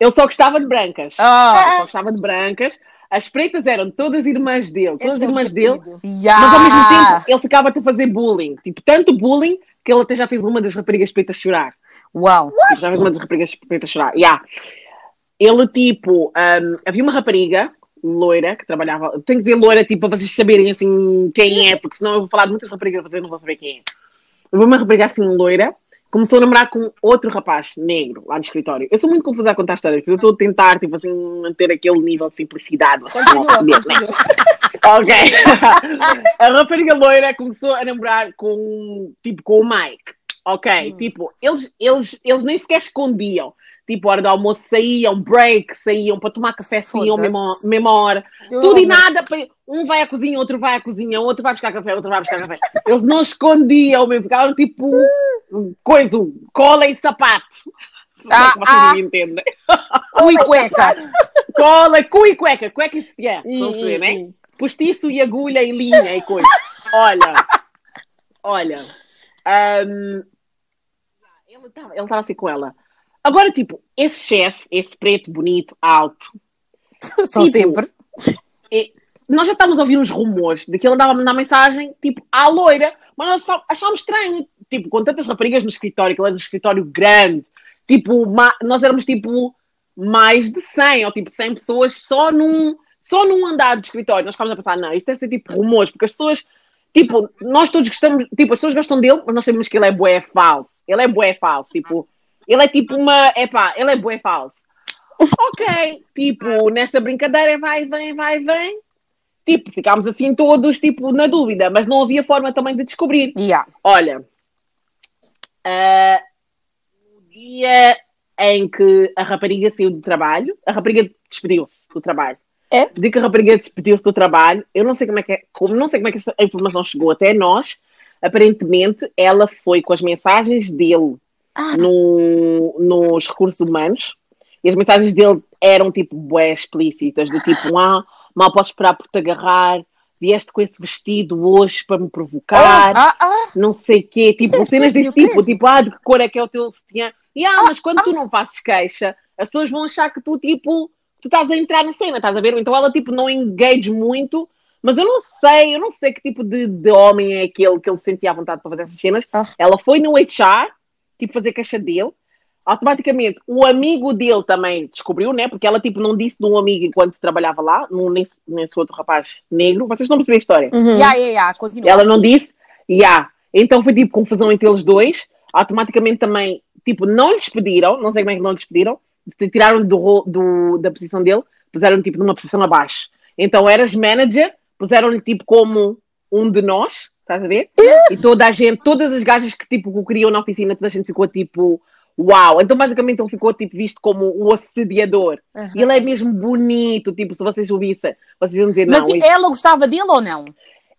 ele só gostava de brancas. Ah, Ele só gostava de brancas. As pretas eram todas irmãs dele, todas Esse é irmãs dele. preferido. ya. Mas ao mesmo tempo, ele ficava a fazer bullying. Tipo, tanto bullying que ele até já fez uma das raparigas pretas chorar. Uau. Tipo, já fez uma das raparigas pretas chorar. Yeah. Ele, tipo, um, havia uma rapariga loira que trabalhava. Tenho que dizer loira, tipo, para vocês saberem assim quem é, porque senão eu vou falar de muitas raparigas vocês não vão saber quem é. Havia uma rapariga assim loira. Começou a namorar com outro rapaz negro lá no escritório. Eu sou muito confusa a contar histórias, porque eu estou a tentar, tipo assim, manter aquele nível de simplicidade. Continua, né? continua. Ok. a rapariga loira começou a namorar com, tipo, com o Mike. Ok. Tipo, eles, eles, eles nem sequer escondiam. Tipo, hora do almoço saíam, break, saíam para tomar café, saíam Foda-se. mesma, hora. Tudo e nada. Um vai à cozinha, outro vai à cozinha, outro vai buscar café, outro vai buscar café. Eles não escondiam, mesmo. Ficavam tipo, coisa, cola e sapato. Se é que vocês Ah, me entendem. Cu e cueca. Cola, cu e cueca. Cueca e sutiã. Estão a perceber, né? postiço e agulha e linha e coisa. Olha, olha, hum, ele estava assim com ela. Agora, tipo, esse chefe, esse preto, bonito, alto, São Tipo, sempre. e nós já estávamos a ouvir uns rumores de que ele andava a mandar mensagem, tipo, à loira, mas nós só achámos estranho, tipo, com tantas raparigas no escritório, que ele era um escritório grande, tipo, nós éramos, tipo, mais de 100, ou tipo, 100 pessoas só num, só num andar de escritório. Nós ficámos a pensar, não, isso deve ser, tipo, rumores, porque as pessoas, tipo, nós todos gostamos, tipo, as pessoas gostam dele, mas nós sabemos que ele é bué falso. Ele é bué falso, tipo, ele é tipo uma, epá, ele é bué falso. Ok, tipo, nessa brincadeira vai, vem, vai, vem. Tipo, ficámos assim todos, tipo, na dúvida, mas não havia forma também de descobrir. Yeah. Olha, ah, no dia em que a rapariga saiu do trabalho, a rapariga despediu-se do trabalho. É? Dia que a rapariga despediu-se do trabalho, eu não sei como é que é, como, não sei como é que essa informação chegou até nós. Aparentemente, ela foi com as mensagens dele Ah. no, nos recursos humanos e as mensagens dele eram tipo bué explícitas, do tipo, ah, mal posso esperar por te agarrar, vieste com esse vestido hoje para me provocar Ah, ah. não sei o quê, tipo, Isso é cenas desse tipo, tipo, ah, de que cor é que é o teu sutiã? E ah, mas quando tu não fazes queixa, as pessoas vão achar que tu, tipo, tu estás a entrar na cena, estás a ver? Então ela, tipo, não engage muito, mas eu não sei, eu não sei que tipo de, de homem é aquele que ele sentia à vontade para fazer essas cenas. Ah. Ela foi no HR, tipo, fazer queixa dele. Automaticamente, o amigo dele também descobriu, né? Porque ela, tipo, não disse de um amigo enquanto trabalhava lá, num, nesse, nesse outro rapaz negro. Vocês não perceberam a história? Uhum. Yeah, yeah, yeah. Continua. Ela não disse, yeah. Então foi tipo confusão entre eles dois. Automaticamente também, tipo, não lhes pediram, não sei como é que não lhes pediram, tiraram do, do, da posição dele, puseram tipo numa posição abaixo. Então eras manager, puseram-lhe tipo como um de nós, estás a ver? E toda a gente, todas as gajas que tipo o queriam na oficina, toda a gente ficou tipo, uau. Então basicamente ele ficou tipo visto como o assediador. Aham. E ele é mesmo bonito, tipo, se vocês o vissem, vocês iam dizer, Mas não, isto- ela gostava dele ou não?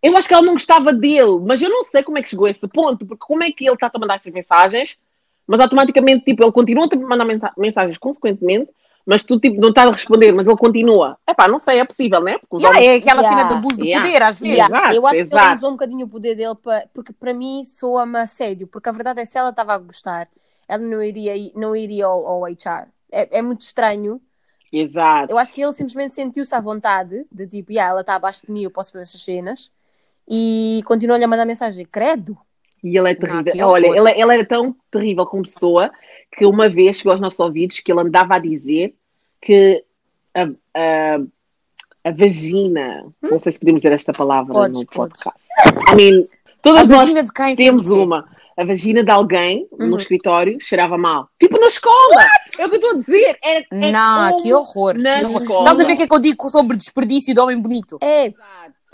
eu acho que ela não gostava dele, mas eu não sei como é que chegou a esse ponto, porque como é que ele está a mandar essas mensagens, mas automaticamente, tipo, ele continua a mandar mensa- mensagens consequentemente, mas tu, tipo, não estás a responder, mas ele continua. Epá, não sei, é possível, né? Porque Yeah, homens- é aquela Yeah. cena de abuso de Yeah. poder, às vezes. Yeah, Exato, eu acho que ele exato. usou um bocadinho o poder dele para, porque para mim soa-me assédio, porque a verdade é se ela estava a gostar, ela não iria, não iria ao, ao HR. É, é muito estranho. Exato. Eu acho que ele simplesmente sentiu-se à vontade de tipo, yeah, ela está abaixo de mim, eu posso fazer essas cenas. E continuou-lhe a mandar mensagem, credo. E ele é Não, terrível. que Olha, ele, ele era tão terrível como pessoa que uma vez chegou aos nossos ouvidos que ele andava a dizer que a, a, a vagina, não sei se podemos dizer esta palavra Podes, no podes. podcast. I mean, todas nós temos uma. A vagina de alguém no Uhum. escritório cheirava mal. Tipo na escola! É o que eu estou a dizer. É, é Não, como que horror. Na que horror. escola. Estás a ver o que é que eu digo sobre desperdício de homem bonito? É,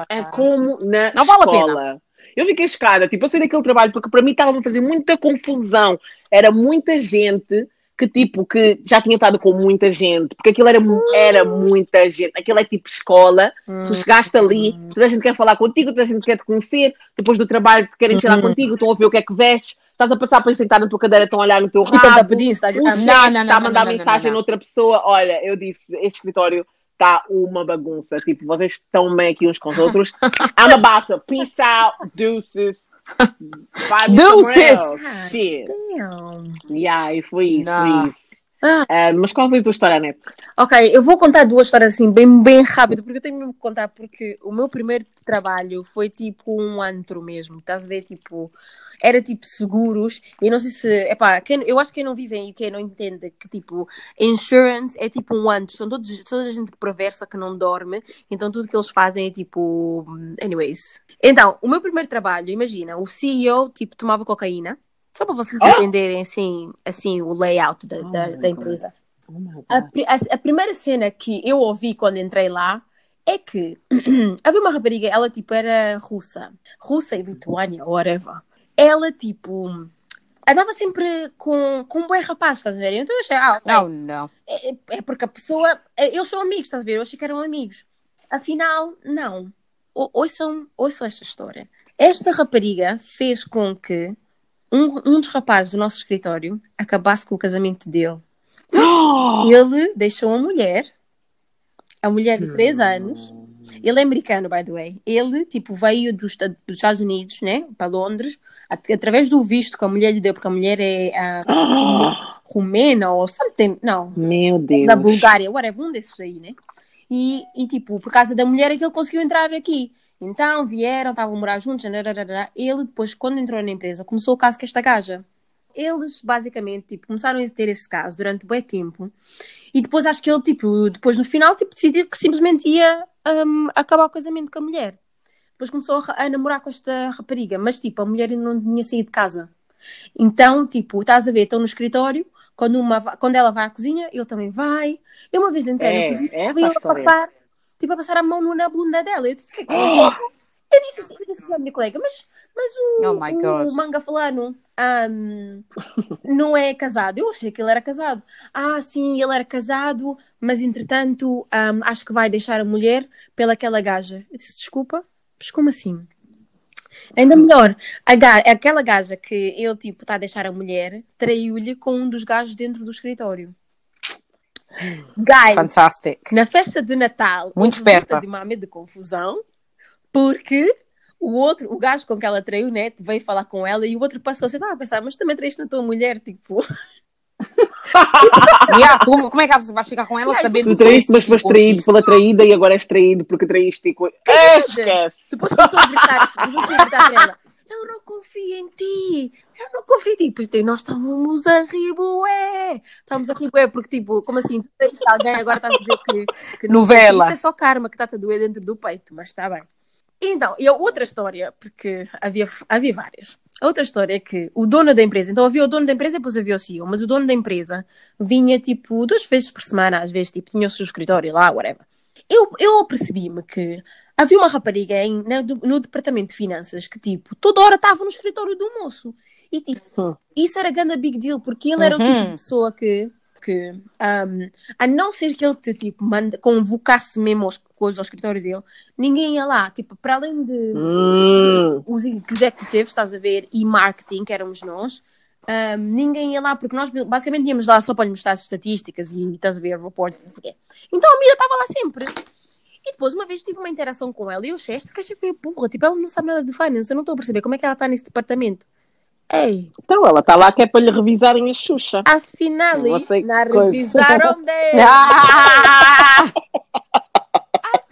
É como na Não vale a escola. Eu fiquei chocada, tipo, eu saí daquele trabalho porque para mim estava a fazer muita confusão. Era muita gente que, tipo, que já tinha estado com muita gente, porque aquilo era, era muita gente. Aquilo é tipo escola, tu chegaste ali, toda a gente quer falar contigo, toda a gente quer te conhecer, depois do trabalho te querem tirar contigo, estão a ver o que é que vestes, estás a passar para sentar na tua cadeira, estão a olhar no teu rabo. está a não, está não, a não, mandar não, não, mensagem não. noutra pessoa. Olha, eu disse, este escritório está uma bagunça. Tipo, vocês estão bem aqui uns com os outros. I'm about to peace out, deuces. Deuces! Shit. Damn. Yeah, e foi isso, foi isso. Ah. Ah, mas qual foi a tua história, Neto? Ok, eu vou contar duas histórias assim, bem, bem rápido, porque eu tenho mesmo que contar, porque o meu primeiro trabalho foi tipo um antro mesmo, estás a ver? Tipo, era tipo seguros, e não sei se, epá, quem, eu acho que quem não vive em UK não entende que tipo, insurance é tipo um antro, são todos, toda a gente perversa que não dorme, então tudo que eles fazem é tipo, anyways. Então, o meu primeiro trabalho, imagina, o CEO tipo tomava cocaína, só para vocês entenderem assim, assim o layout da, da, Oh da God. empresa. Oh A, a- a primeira cena que eu ouvi quando entrei lá é que havia uma rapariga, ela tipo era russa, russa e Lituânia, whatever. Ela tipo andava sempre com, com um bom rapaz, estás a ver? Então eu achei, ah, ok. Não, não. É, é porque a pessoa, é, eles são amigos, estás a ver? Eu achei que eram amigos. Afinal, não. O, ouçam, ouçam esta história. Esta rapariga fez com que um, um dos rapazes do nosso escritório acabasse com o casamento dele. Ele deixou a mulher, a mulher de 3 anos. Ele é americano, by the way. Ele, tipo, veio dos, dos Estados Unidos, né, para Londres, através do visto que a mulher lhe deu, porque a mulher é ah, rumena ou something, não, Meu Deus. da Bulgária, whatever, um desses aí, né? E, e, tipo, por causa da mulher é que ele conseguiu entrar aqui. Então vieram, estavam a morar juntos, ele depois, quando entrou na empresa, começou o caso com esta gaja. Eles, basicamente, tipo, começaram a ter esse caso durante bem tempo. E depois acho que ele, tipo, depois no final, tipo, decidiu que simplesmente ia hum, acabar o casamento com a mulher. Depois começou a, a namorar com esta rapariga, mas, tipo, a mulher ainda não tinha saído de casa. Então, tipo, estás a ver, estão no escritório, quando, uma, quando ela vai à cozinha, ele também vai. Eu uma vez entrei É, na cozinha, essa vi a ele a história. passar, tipo, a passar a mão no- na bunda dela. Eu fiquei com Oh. Eu disse assim, eu disse assim à minha colega, mas, mas o, Oh o manga falano ahm, não é casado. Eu achei que ele era casado. Ah, sim, ele era casado, mas entretanto ahm, acho que vai deixar a mulher pelaquela gaja. Eu disse, desculpa, mas como assim? Ainda melhor, a aquela gaja que ele tipo está a deixar a mulher traiu-lhe com um dos gajos dentro do escritório. Guys, Fantastic. na festa de Natal, Muito esperta. de mame de confusão, porque o outro, o gajo com que ela traiu, né, veio falar com ela e o outro passou, você estava a pensar, mas também traíste na tua mulher, tipo, Yeah, tu, como é que vais ficar com ela sabendo Tu que traíste, mas foste traído pela traída e agora és traído porque traíste e coi- É, esquece. depois começou a gritar, começou a gritar para ela, eu não confio em ti, eu não confio em ti, pois tipo, nós estávamos a rir, bué, estávamos a rir, bué, porque tipo, como assim, tu traíste alguém, agora estás a dizer que, que Novela. Isso é só karma que está a doer dentro do peito, mas está bem. Então, e a outra história, porque havia, havia várias. A outra história é que o dono da empresa, então havia o dono da empresa e depois havia o CEO, mas o dono da empresa vinha tipo duas vezes por semana, às vezes tipo tinha o seu escritório lá, whatever. Eu, eu percebi-me que Havia uma rapariga em, no, no departamento de finanças que, tipo, toda hora estava no escritório do moço. E, tipo, Hum. isso era grande big deal, porque ele era o tipo Uhum. de pessoa que, que um, a não ser que ele te, tipo, manda, convocasse mesmo as coisas ao escritório dele, ninguém ia lá. Tipo, para além de Hum. os executives, estás a ver, e marketing, que éramos nós, um, ninguém ia lá, porque nós basicamente íamos lá só para lhe mostrar as estatísticas e, estás a ver, reportes, não sei o quê. Então a Mia estava lá sempre. E depois, uma vez tive uma interação com ela e eu achei esta caixa que é burra, tipo, ela não sabe nada de finance, eu não estou a perceber como é que ela está nesse departamento. Ei, Então ela está lá que é para lhe revisarem a Xuxa. afinal, Você- na revisaram dele. Ah!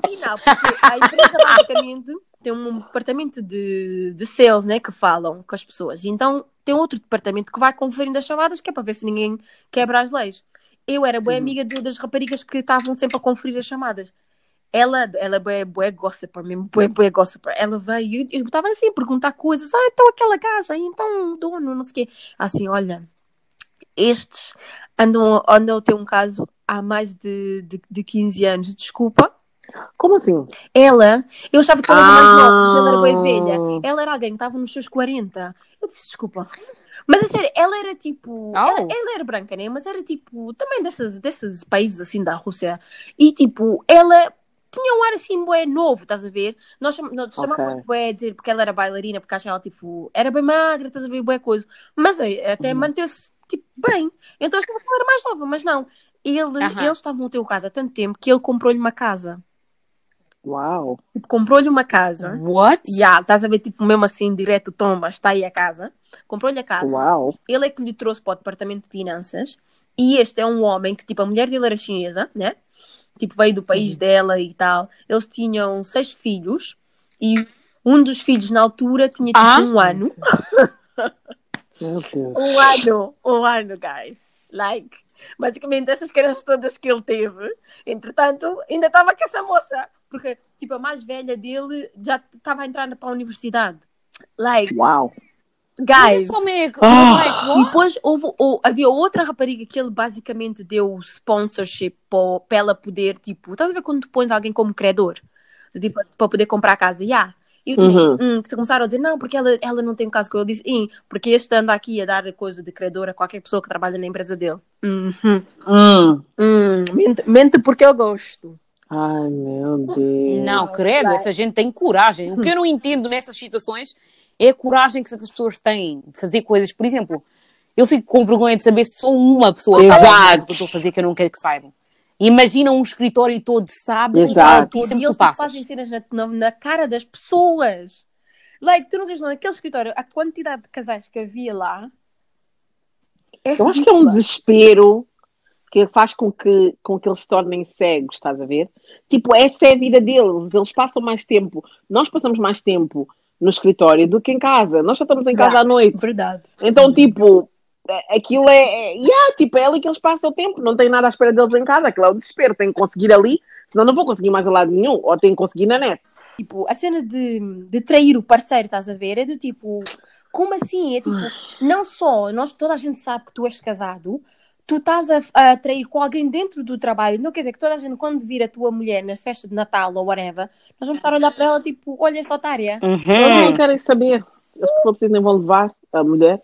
Afinal, porque a empresa basicamente tem um departamento de, de sales, né, que falam com as pessoas. Então tem outro departamento que vai conferindo as chamadas, que é para ver se ninguém quebra as leis. Eu era boa amiga de- das raparigas que estavam sempre a conferir as chamadas. Ela, ela é bué, bué gossiper mesmo, bué, bué gossiper. Ela veio e eu estava assim a perguntar coisas. Ah, então aquela casa, e então o dono, não sei o quê. Assim, olha, estes andam, andam a ter um caso há mais de, de, de 15 anos. Desculpa. Como assim? Ela, eu achava que ela era mais nova, mas ela era bem Ah. velha. Ela era alguém que estava nos seus 40. Eu disse, desculpa. Mas a sério, ela era tipo. Ela, ela era branca, né? Mas era tipo. Também desses, desses países assim da Rússia. E tipo, ela tinha um ar assim, bué novo, estás a ver? Nós, cham nós chamávamos bué dizer porque ela era bailarina, porque achava ela tipo. Era bem magra, estás a ver, bué coisa. Mas eh, até Uhum. manteve-se tipo bem. Então achava que ela era mais nova, mas não. Ele, Aham. Eles estavam a ter o caso há tanto tempo que ele comprou-lhe uma casa. Uau. Tipo, comprou-lhe uma casa. What? Já, estás a ver, tipo, mesmo assim, direto, toma, está aí a casa. Comprou-lhe a casa. Uau. Ele é que lhe trouxe para o departamento de finanças. E este é um homem que, tipo, a mulher dele era chinesa, né? Tipo, veio do país dela e tal. Eles tinham seis filhos. E um dos filhos, na altura, tinha, tipo, Ah. um ano. Um ano. Um ano, guys. Like. Basicamente, essas crianças todas que ele teve. Entretanto, ainda estava com essa moça. Porque, tipo, a mais velha dele já estava a entrar para a universidade. Like, Uau. Guys. Que- Ah. E what? depois houve, ou- havia outra rapariga que ele basicamente deu sponsorship para, ela poder, tipo, estás a ver quando tu pões alguém como credor? Tipo, para poder comprar a casa? Já. E eu disse, Uhum. hum, que começaram a dizer, não, porque ela, ela não tem um caso com ele. Eu disse, "Hum, porque este anda aqui a dar coisa de credor a qualquer pessoa que trabalha na empresa dele. Uhum. Hum. Hum, mente, mente porque eu gosto. Ai, meu Deus. Não, credo, essa gente tem coragem. O que eu não entendo nessas situações é a coragem que certas pessoas têm de fazer coisas. Por exemplo, eu fico com vergonha de saber se só uma pessoa sabe Exato. as coisas que eu estou a fazer que eu não quero que saibam. Imagina um escritório todo sabe e Exato. E eles fazem cenas na, na, na cara das pessoas. Like, tu não tens naquele escritório, a quantidade de casais que havia lá. É Eu acho que é um desespero que faz com que, com que eles se tornem cegos, estás a ver? Tipo, essa é a vida deles. Eles passam mais tempo. Nós passamos mais tempo no escritório do que em casa. Nós só estamos em casa à noite. Verdade. Então, tipo, é- aquilo é. é yeah, tipo, é ali que eles passam o tempo. Não tem nada à espera deles em casa. Aquilo é o desespero. Tem que conseguir ali, senão não vou conseguir mais a lado nenhum. Ou tem que conseguir na net. Tipo, a cena de, de trair o parceiro, estás a ver? É do tipo, como assim? É tipo, não só, nós, toda a gente sabe que tu és casado, tu estás a, a trair com alguém dentro do trabalho. Não quer dizer que toda a gente, quando vir a tua mulher na festa de Natal ou whatever, nós vamos estar a olhar para ela tipo, olha essa otária. Eles Uhum. nem querem saber. Eles, se for preciso, nem vão levar a mulher.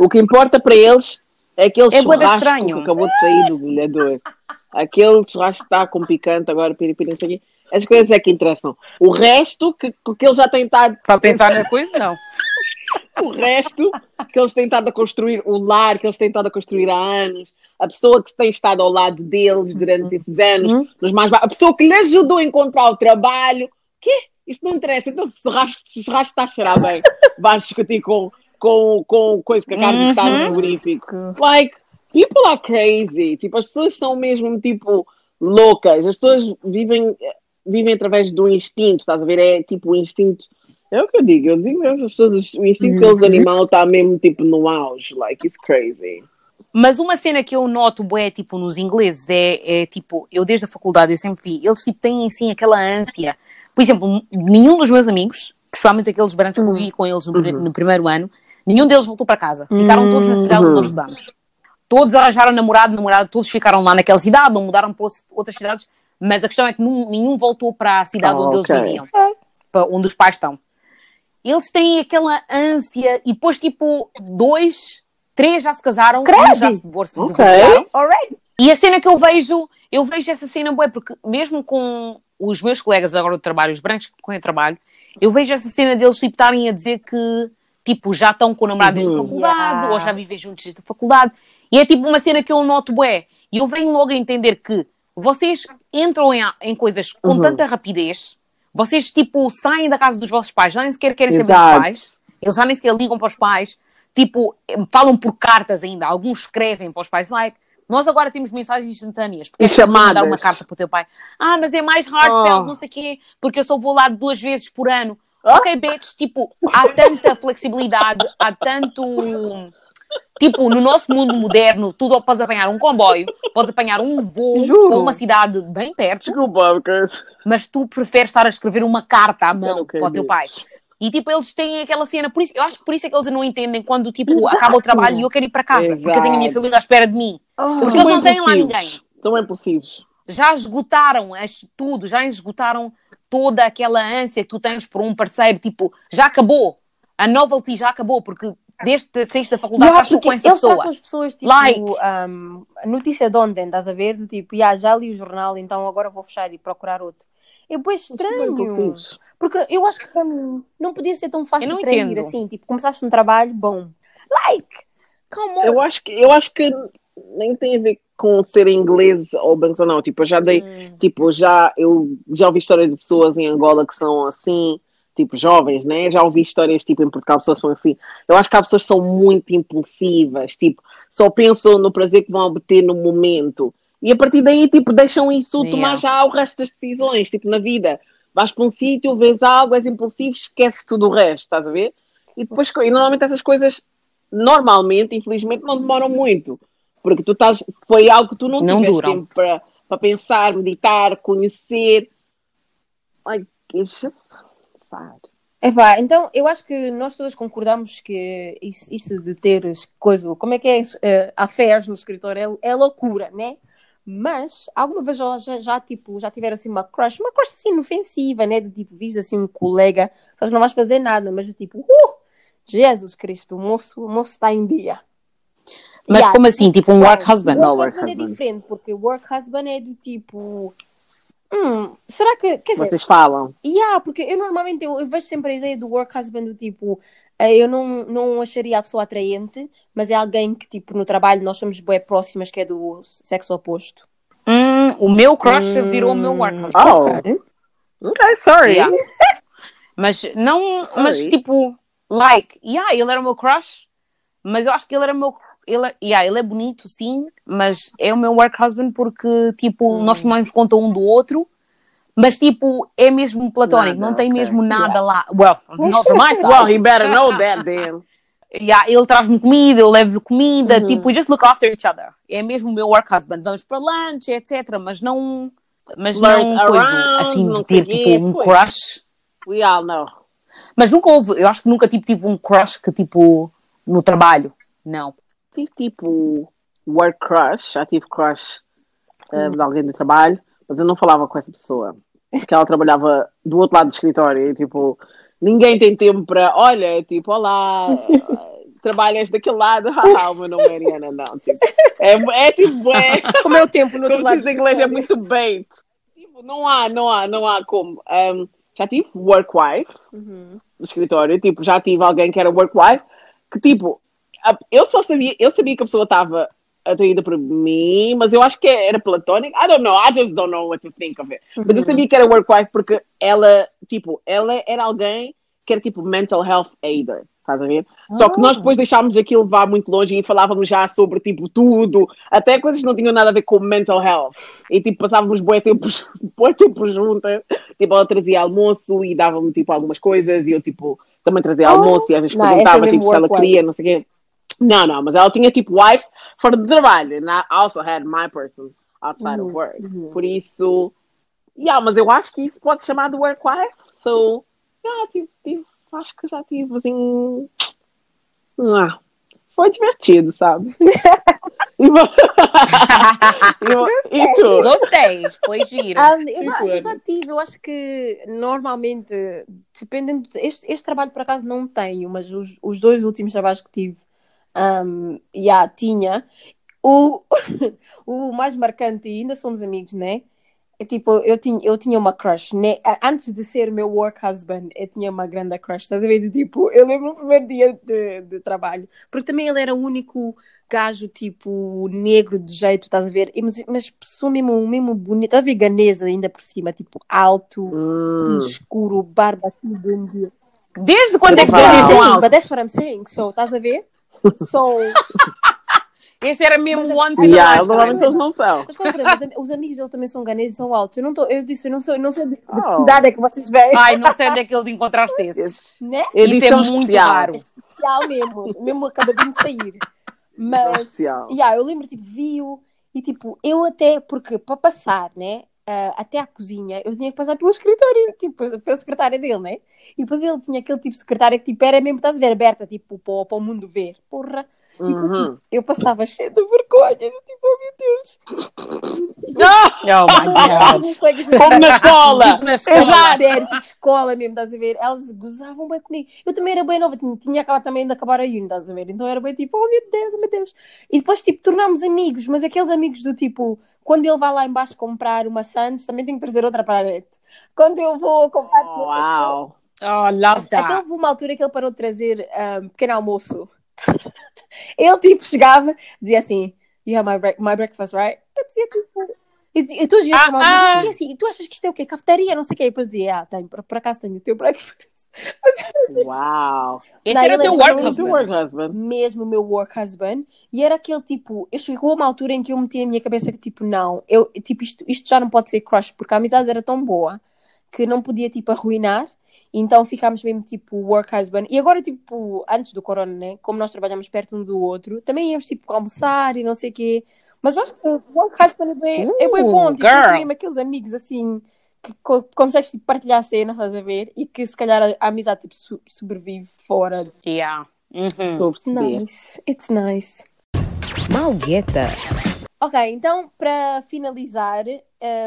O que importa para eles é aquele É churrasco estranho. que acabou de sair do grelhador. Aquele churrasco está com picante, agora piripiri, não sei o quê. As coisas é que interessam. O resto, que, que eles já têm estado Para pensar na coisa, não. O resto que eles têm estado a construir, o lar que eles têm estado a construir há anos, a pessoa que tem estado ao lado deles durante esses anos, Uhum. mais a pessoa que lhe ajudou a encontrar o trabalho, quê? Isso não interessa. Então, se o churrasco, se o churrasco está a cheirar bem, vais discutir com, com, com coisa que a Carmen está no Uhum. frigorífico. Like, people are crazy. Tipo, as pessoas são mesmo, tipo, loucas. As pessoas vivem, vivem através do instinto, estás a ver? É tipo o instinto. É o que eu digo, eu digo mesmo, as pessoas, o instinto deles Uhum. animal está mesmo tipo no auge, like, it's crazy. Mas uma cena que eu noto, bué, tipo, nos ingleses, é, é, tipo, eu desde a faculdade, eu sempre vi, eles, tipo, têm, assim, aquela ânsia. Por exemplo, nenhum dos meus amigos, principalmente aqueles brancos que eu vi com eles no, pri- no primeiro ano, nenhum deles voltou para casa. Ficaram todos na cidade onde nós estudamos. Todos arranjaram namorado, namorado, todos ficaram lá naquela cidade, não mudaram para outras cidades, Mas a questão é que nenhum voltou para a cidade Ah, onde ok. eles viviam, para onde os pais estão. Eles têm aquela ânsia e depois, tipo, dois, três já se casaram, um Credo! já se divorciaram. Alright. E a cena que eu vejo, eu vejo essa cena boa, porque mesmo com os meus colegas agora do trabalho, os brancos com eu trabalho, eu vejo essa cena deles tipo, estarem a dizer que tipo, já estão com o namorado desde a Uhum. faculdade, Yeah. ou já vivem juntos desde a faculdade. E é tipo uma cena que eu noto bué. E eu venho logo a entender que vocês entram em, em coisas com Uhum. tanta rapidez, vocês tipo saem da casa dos vossos pais, já nem sequer querem saber dos Exato. pais, eles já nem sequer ligam para os pais, tipo, falam por cartas ainda, alguns escrevem para os pais, like, nós agora temos mensagens instantâneas, porque E é de mandar chamadas. uma carta para o teu pai? Ah, mas é mais heartfelt, Oh. não sei o quê, porque eu só vou lá duas vezes por ano. Ah. Ok, bitch, tipo, há tanta flexibilidade, há tanto... Tipo, no nosso mundo moderno, tu podes apanhar um comboio, podes apanhar um voo Juro. para uma cidade bem perto, Desculpa, porque... mas tu preferes estar a escrever uma carta à mão para o teu pai. E tipo, eles têm aquela cena, por isso, eu acho que por isso é que eles não entendem quando tipo, Exato. acaba o trabalho e eu quero ir para casa, porque eu tenho a minha Exato. família à espera de mim. Oh. Porque eles não têm lá ninguém. Estão impulsivos. Já esgotaram as- tudo, já esgotaram toda aquela ânsia que tu tens por um parceiro, tipo, já acabou. A novelty já acabou, porque desde que saíste da faculdade Yeah, estás com essa eles pessoa. as pessoas tipo Like. um, a notícia de ontem, estás a ver? Do tipo, yeah, já li o jornal, então agora vou fechar e procurar outro. É bem estranho. Porque eu acho que para mim não podia ser tão fácil trair assim. Tipo, começaste um trabalho, bom. Like! Come on! Eu acho que, eu acho que nem tem a ver com ser inglês ou branco ou não. Tipo, eu já dei, Hum. tipo, já, eu já ouvi histórias de pessoas em Angola que são assim, tipo, jovens, né? Já ouvi histórias, tipo, em Portugal, pessoas são assim. Eu acho que há pessoas que são muito impulsivas, tipo, só pensam no prazer que vão obter no momento. E a partir daí, tipo, deixam isso Yeah. tomar já o resto das decisões, tipo, na vida. Vais para um sítio, vês algo, és impulsivo, esqueces tudo o resto, estás a ver? E depois, e normalmente essas coisas, normalmente, infelizmente, não demoram muito. Porque tu estás, foi algo que tu não, Não tiveste duram. tempo para, para pensar, meditar, conhecer. Like, it's sad. Epá, então eu acho que nós todas concordamos que isso, isso de ter coisa, como é que é, uh, affairs no escritório é, é loucura, né? Mas alguma vez já, já, tipo, já tiveram assim uma crush, uma crush assim inofensiva, né? De tipo, vis assim um colega, mas não vais fazer nada, mas de tipo, uh, Jesus Cristo, o moço, o moço está em dia. Mas Yeah, como assim? Tipo um work husband? Work work husband é husband. diferente, porque o work husband é do tipo. Hum, será que. Quer dizer, Vocês falam. Yeah, porque eu normalmente eu, eu vejo sempre a ideia do work husband do tipo, eh, eu não, não acharia a pessoa atraente, mas é alguém que tipo no trabalho nós somos bem próximas que é do sexo oposto. Hum, o meu crush virou o meu work husband. Oh, Ok. ok, sorry. Yeah. Mas não, Sorry. mas tipo, like, yeah, ele era o meu crush, mas eu acho que ele era o meu, ele, yeah, ele é bonito, sim, mas é o meu work husband porque, tipo, Hum. nós tomamos conta um do outro, mas, tipo, é mesmo platónico, Nada, não tem ok. mesmo nada lá. Well, not from my side. Well, he better know that, then. Yeah, ele traz-me comida, eu levo-lhe comida, Uhum. tipo, we just look after each other. É mesmo o meu work husband. Vamos para lunch, etc. Mas não, mas não coisa, around, assim, não ter, tipo, um pois. crush. We all know. Mas nunca houve, eu acho que nunca tive tipo um crush que tipo no trabalho. Não. Tive tipo work crush, já tive crush eh, de alguém do trabalho, mas eu não falava com essa pessoa. Porque ela trabalhava do outro lado do escritório e tipo, ninguém tem tempo para, olha, tipo, olá, trabalhas daquele lado, ah, o meu nome é Ariana, não. Tipo, é, é tipo, é, O meu tempo no outro lado. inglês, é muito bait. Tipo, não há, não há, não há como. Um, já tive work wife Uhum. no escritório, tipo, já tive alguém que era work wife, que tipo, a- eu só sabia, eu sabia que a pessoa estava atraída por mim, mas eu acho que era platónico. I don't know, I just don't know what to think of it. Mas eu sabia que era work wife porque ela, tipo, ela era alguém que era tipo mental health aider. Estás a ver? Só que nós depois deixámos aquilo levar muito longe e falávamos já sobre tipo tudo, até coisas que não tinham nada a ver com mental health. E tipo, passávamos bué tempos, bué tempos juntas. Tipo, ela trazia almoço e dava-me tipo algumas coisas e eu tipo também trazia Oh, almoço e às vezes não, é perguntava tipo, se ela queria, não sei o quê. Não, não, mas ela tinha tipo wife fora do trabalho. And I also had my person outside of work. Por isso, yeah, mas eu acho que isso pode chamar de work wife. So, yeah, tive, tive, acho que já tive assim. Ah, foi divertido, sabe? e, e e- Muito! Gostei, foi giro. Ah, eu, já, eu já tive, eu acho que normalmente, dependendo, este, este trabalho por acaso não tenho, mas os, os dois últimos trabalhos que tive, um, já tinha. O, o mais marcante, e ainda somos amigos, né? É tipo, eu tinha, eu tinha uma crush, né? Antes de ser meu work husband, eu tinha uma grande crush, estás a ver? Tipo, eu lembro o primeiro dia de, de trabalho, porque também ele era o único gajo, tipo, negro de jeito, estás a ver? Mas, mas pessoa mesmo, mesmo bonita, estás a ver? Ganesa ainda por cima, tipo, alto, assim, Hum. escuro, barba, tudo um dia. Desde quando é que Uau. ganhas Sim, um alto? but that's what I'm saying. So, estás a ver? So, Esse era mesmo Mas- once in Yeah, a eles lifetime. eles não são. É? Os, am- os amigos dele também são ganeses e são altos. Eu, não tô, eu disse, eu não sou, eu não sei de, que Oh. cidade é que vocês vêm. Ai, não sei onde é que ele encontraste esses. Né? Edição Isso é muito especial. raro. Especial mesmo. mesmo acabadinho de sair. Mas, Especial. yeah, eu lembro, tipo, vi-o e, tipo, eu até, porque para passar, né? Ah, até à cozinha, eu tinha que passar pelo escritório, tipo, pela secretária dele, né? E depois ele tinha aquele tipo de secretária que, tipo, era mesmo, estás a ver, aberta, tipo, para, para o mundo ver. Porra. E, tipo, assim, Uhum. eu passava cheia de vergonha, tipo, oh meu Deus. Ah, Oh my God. Meus colegas Como na escola! Tipo na escola. Exato. Sério, tipo escola mesmo, estás a ver? Elas gozavam bem comigo. Eu também era bem nova, tinha, tinha acabado também de acabar a uni, estás a ver? Então era bem tipo, oh meu Deus, oh meu Deus. E depois, tipo, tornámos amigos, mas aqueles amigos do tipo, quando ele vai lá embaixo comprar uma Sands, também tenho que trazer outra para a net. Quando eu vou comprar. Oh, Uau! Oh, love Então that. houve uma altura que ele parou de trazer um, pequeno almoço. Ele tipo chegava, dizia assim: You have my, bre- my breakfast, right? Eu dizia tipo. E, tu já Ah, ah. e assim, e tu achas que isto é o quê? Cafetaria? Não sei o quê. E depois dizia, ah, tenho, por, por acaso tenho o teu breakfast. Uau! Esse Não, era o teu work husband. work husband. Mesmo o meu work husband. E era aquele tipo, eu chegou a uma altura em que eu meti na minha cabeça que tipo, não, eu, tipo, isto, isto já não pode ser crush, porque a amizade era tão boa que não podia tipo arruinar. Então ficámos mesmo tipo work husband. E agora, tipo, antes do corona, né? Como nós trabalhamos perto um do outro, também íamos tipo almoçar e não sei o quê. Mas eu acho que o work husband é bem, é bem Uh, bom. Tipo, girl. tens mesmo aqueles amigos assim que co consegues tipo, partilhar a cena, estás a ver? E que se calhar a, a amizade tipo, so- sobrevive fora. Yeah. Uhum. Perceber. Nice, it's nice. Malgueta. Ok, então para finalizar,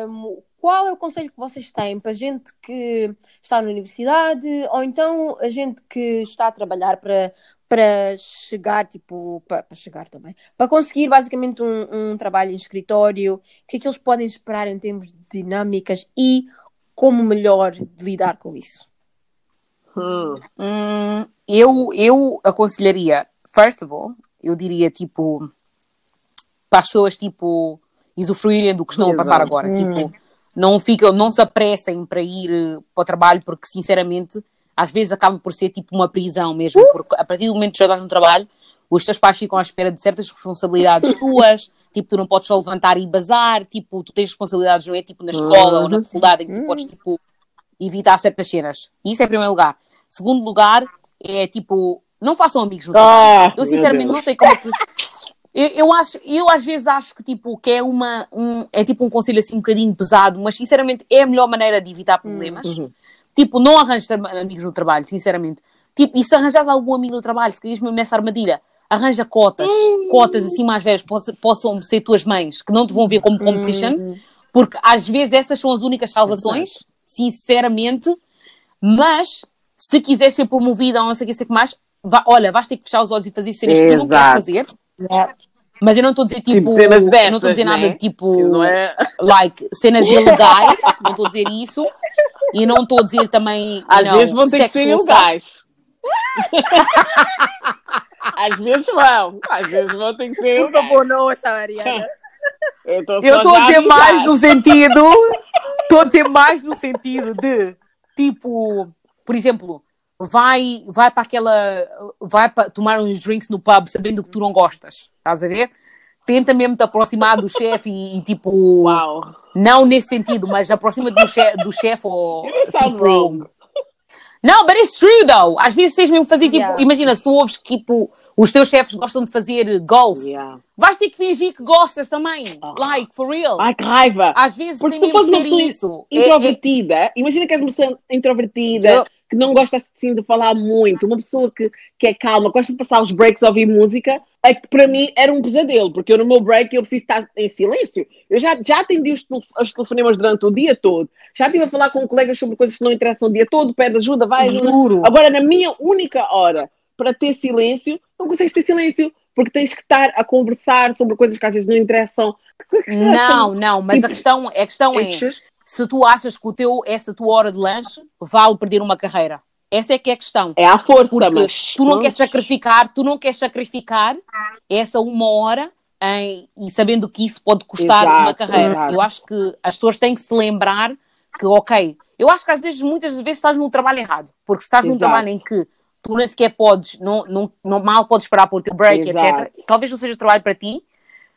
hum, qual é o conselho que vocês têm para gente que está na universidade ou então a gente que está a trabalhar para, para chegar, tipo, para, para chegar também, para conseguir basicamente um, um trabalho em escritório, o que é que eles podem esperar em termos de dinâmicas e como melhor lidar com isso? Hum. Hum, eu, eu aconselharia, first of all, eu diria tipo para as pessoas tipo usufruírem do que estão a passar agora. Tipo, não ficam, não se apressem para ir eh, para o trabalho, porque sinceramente às vezes acaba por ser tipo uma prisão mesmo, porque a partir do momento que já estás no trabalho, os teus pais ficam à espera de certas responsabilidades tuas, tipo, tu não podes só levantar e bazar, tipo, tu tens responsabilidades, não é tipo na escola ou na faculdade em que tu podes tipo evitar certas cenas. Isso é em primeiro lugar. Segundo lugar, é tipo, não façam amigos no trabalho. Ah, Eu sinceramente não sei como é que. Eu, eu acho, eu às vezes acho que tipo que é uma um, é tipo um conselho assim um bocadinho pesado, mas sinceramente é a melhor maneira de evitar problemas. Uhum. Tipo, não arranjes amigos no trabalho, sinceramente. Tipo, e se arranjas algum amigo no trabalho, se caís mesmo nessa armadilha, arranja cotas, cotas assim mais velhas, poss- possam ser tuas mães, que não te vão ver como competition, porque às vezes essas são as únicas salvações, sinceramente. Mas se quiseres ser promovida ou não sei o que, sei que mais, vá- olha, vais ter que fechar os olhos e fazer cenas que tu não queres Exato. Fazer. Mas eu não estou a dizer tipo, Tipo cenas dessas, não estou a dizer né? nada de tipo, Não é? like, cenas ilegais, não estou a dizer isso. E não estou a dizer também. Às não, vezes vão ter que ser ilegais. Às vezes vão. Às vezes vão ter que ser Por ilegais. favor, não essa Ariana. Eu estou a dizer mais no sentido. Estou a dizer mais no sentido de tipo, por exemplo, vai, vai para aquela. Vai para tomar uns drinks no pub sabendo que tu não gostas. Estás a ver? Tenta mesmo te aproximar do chefe e, e, tipo. Uau. Não nesse sentido, mas aproxima-te do chefe do chefe ou. Tipo, wrong. Não, but it's true though. Às vezes tens mesmo fazer tipo, Yeah. imagina, se tu ouves que tipo, os teus chefes gostam de fazer golfe, Yeah. vais ter que fingir que gostas também. Ah. Like, for real. Ai, que raiva. Às vezes Porque tem se tu fores uma pessoa isso. É- é- introvertida, imagina que és uma pessoa introvertida, que não gosta assim de falar muito, uma pessoa que, que é calma, gosta de passar os breaks a ouvir música, é que para mim era um pesadelo, porque eu no meu break eu preciso estar em silêncio. Eu já, já atendi os, os telefonemas durante o dia todo, já estive a falar com colegas sobre coisas que não interessam o dia todo, pede ajuda, vai ajuda. Juro. Agora, na minha única hora para ter silêncio, não consegues ter silêncio, porque tens que estar a conversar sobre coisas que às vezes não interessam. Que Não, essa? não, mas a Tipo, questão, a questão é, se tu achas que o teu, essa tua hora de lanche vale perder uma carreira. Essa é que é a questão. É à força, Porque mas. tu não queres sacrificar, tu não queres sacrificar essa uma hora em- e sabendo que isso pode custar Exato, uma carreira. exato. Eu acho que as pessoas têm que se lembrar que, ok, eu acho que às vezes, muitas vezes estás num trabalho errado, porque se estás num Exato. trabalho em que tu nem sequer podes, não, não, não mal podes esperar por o teu break, etc., talvez não seja o trabalho para ti,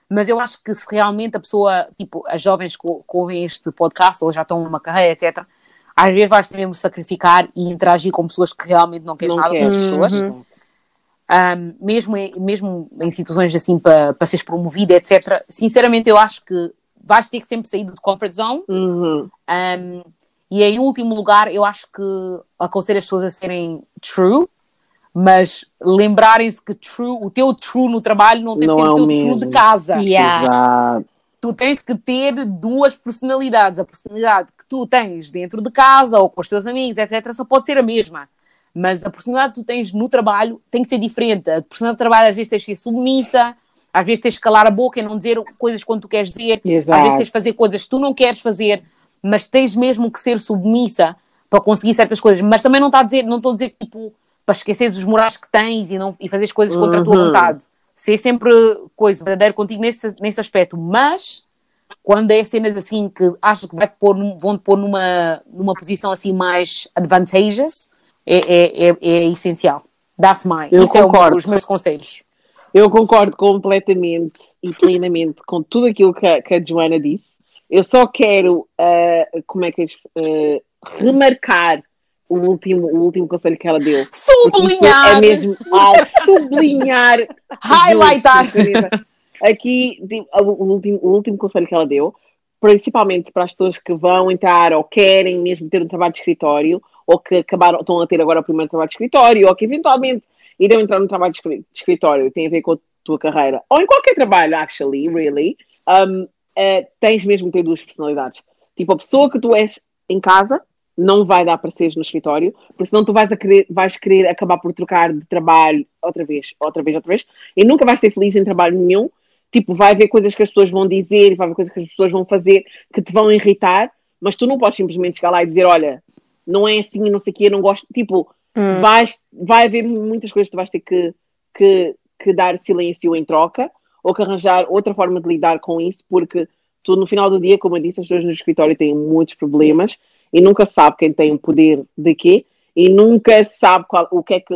mas eu acho que se realmente a pessoa, tipo, as jovens que, ouvem este podcast ou já estão numa carreira, etc., às vezes vais mesmo sacrificar e interagir com pessoas que realmente não queres Não nada com queres. essas pessoas. Uhum. Um, mesmo, em, mesmo em situações assim para para seres promovido, etc. Sinceramente, eu acho que vais ter que sempre sair do comfort zone. Uhum. Um, e em último lugar, eu acho que aconselho as pessoas a serem true, mas lembrarem-se que true, o teu true no trabalho não tem Não que ser é o teu mesmo. true de casa. Yeah. Exato. Tu tens que ter duas personalidades. A personalidade que tu tens dentro de casa ou com os teus amigos, etc., só pode ser a mesma. Mas a personalidade que tu tens no trabalho tem que ser diferente. A personalidade de trabalho às vezes tens de ser submissa, às vezes tens de calar a boca e não dizer coisas quando tu queres dizer, Exato. às vezes tens de fazer coisas que tu não queres fazer, mas tens mesmo que ser submissa para conseguir certas coisas. Mas também não está a dizer, não estou a dizer tipo para esqueceres os morais que tens e, não, e fazeres coisas contra a tua Uhum. vontade. Ser sempre coisa verdadeira contigo nesse, nesse aspecto, mas quando é cenas assim que achas que vai -te pôr, num- vão-te pôr numa, numa posição assim mais advantageous, é, é, é, é essencial. That's my. Eu Isso é concordo. os meus conselhos. Eu concordo completamente e plenamente com tudo aquilo que a, que a Joana disse. Eu só quero, ah, como é que é, ah, remarcar o último, o último conselho que ela deu. Sublinhar! É mesmo ao sublinhar. Highlightar. Aqui, o último, o último conselho que ela deu, principalmente para as pessoas que vão entrar ou querem mesmo ter um trabalho de escritório, ou que acabaram, estão a ter agora o primeiro trabalho de escritório, ou que eventualmente irão entrar no trabalho de escri- de escritório, tem a ver com a tua carreira, ou em qualquer trabalho, actually, really, um, eh, tens mesmo que ter duas personalidades. Tipo, a pessoa que tu és em casa não vai dar para seres no escritório, porque senão tu vais, querer, vais querer acabar por trocar de trabalho outra vez, outra vez, outra vez, e nunca vais ser feliz em trabalho nenhum. Tipo, vai haver coisas que as pessoas vão dizer, vai haver coisas que as pessoas vão fazer que te vão irritar, mas tu não podes simplesmente chegar lá e dizer, olha, não é assim, não sei o quê, não gosto. Tipo, Hum. vais, vai haver muitas coisas que tu vais ter que, que, que dar silêncio em troca ou que arranjar outra forma de lidar com isso, porque tu, no final do dia, como eu disse, as pessoas no escritório têm muitos problemas e nunca sabe quem tem o poder de quê e nunca sabe qual, o que é que,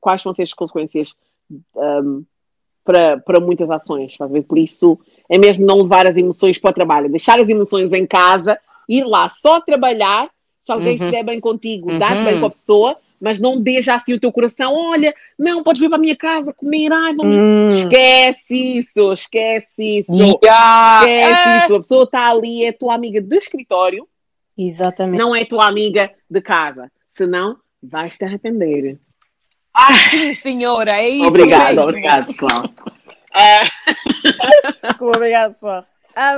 quais vão ser as consequências um, para, para muitas ações, estás a ver? Por isso é mesmo não levar as emoções para o trabalho, deixar as emoções em casa, ir lá só trabalhar, se alguém Uhum. estiver bem contigo, Uhum. dar bem com a pessoa, mas não já assim o teu coração, olha, não, podes vir para a minha casa comer, ai, vamos... Hum. Esquece isso, esquece isso. Yeah. Esquece Ah, isso. A pessoa está ali, é tua amiga de escritório, Exatamente. não é tua amiga de casa. Senão, vais te arrepender. sim, senhora, é isso obrigado, mesmo. obrigado, pessoal. Ah, Obrigado, pessoal.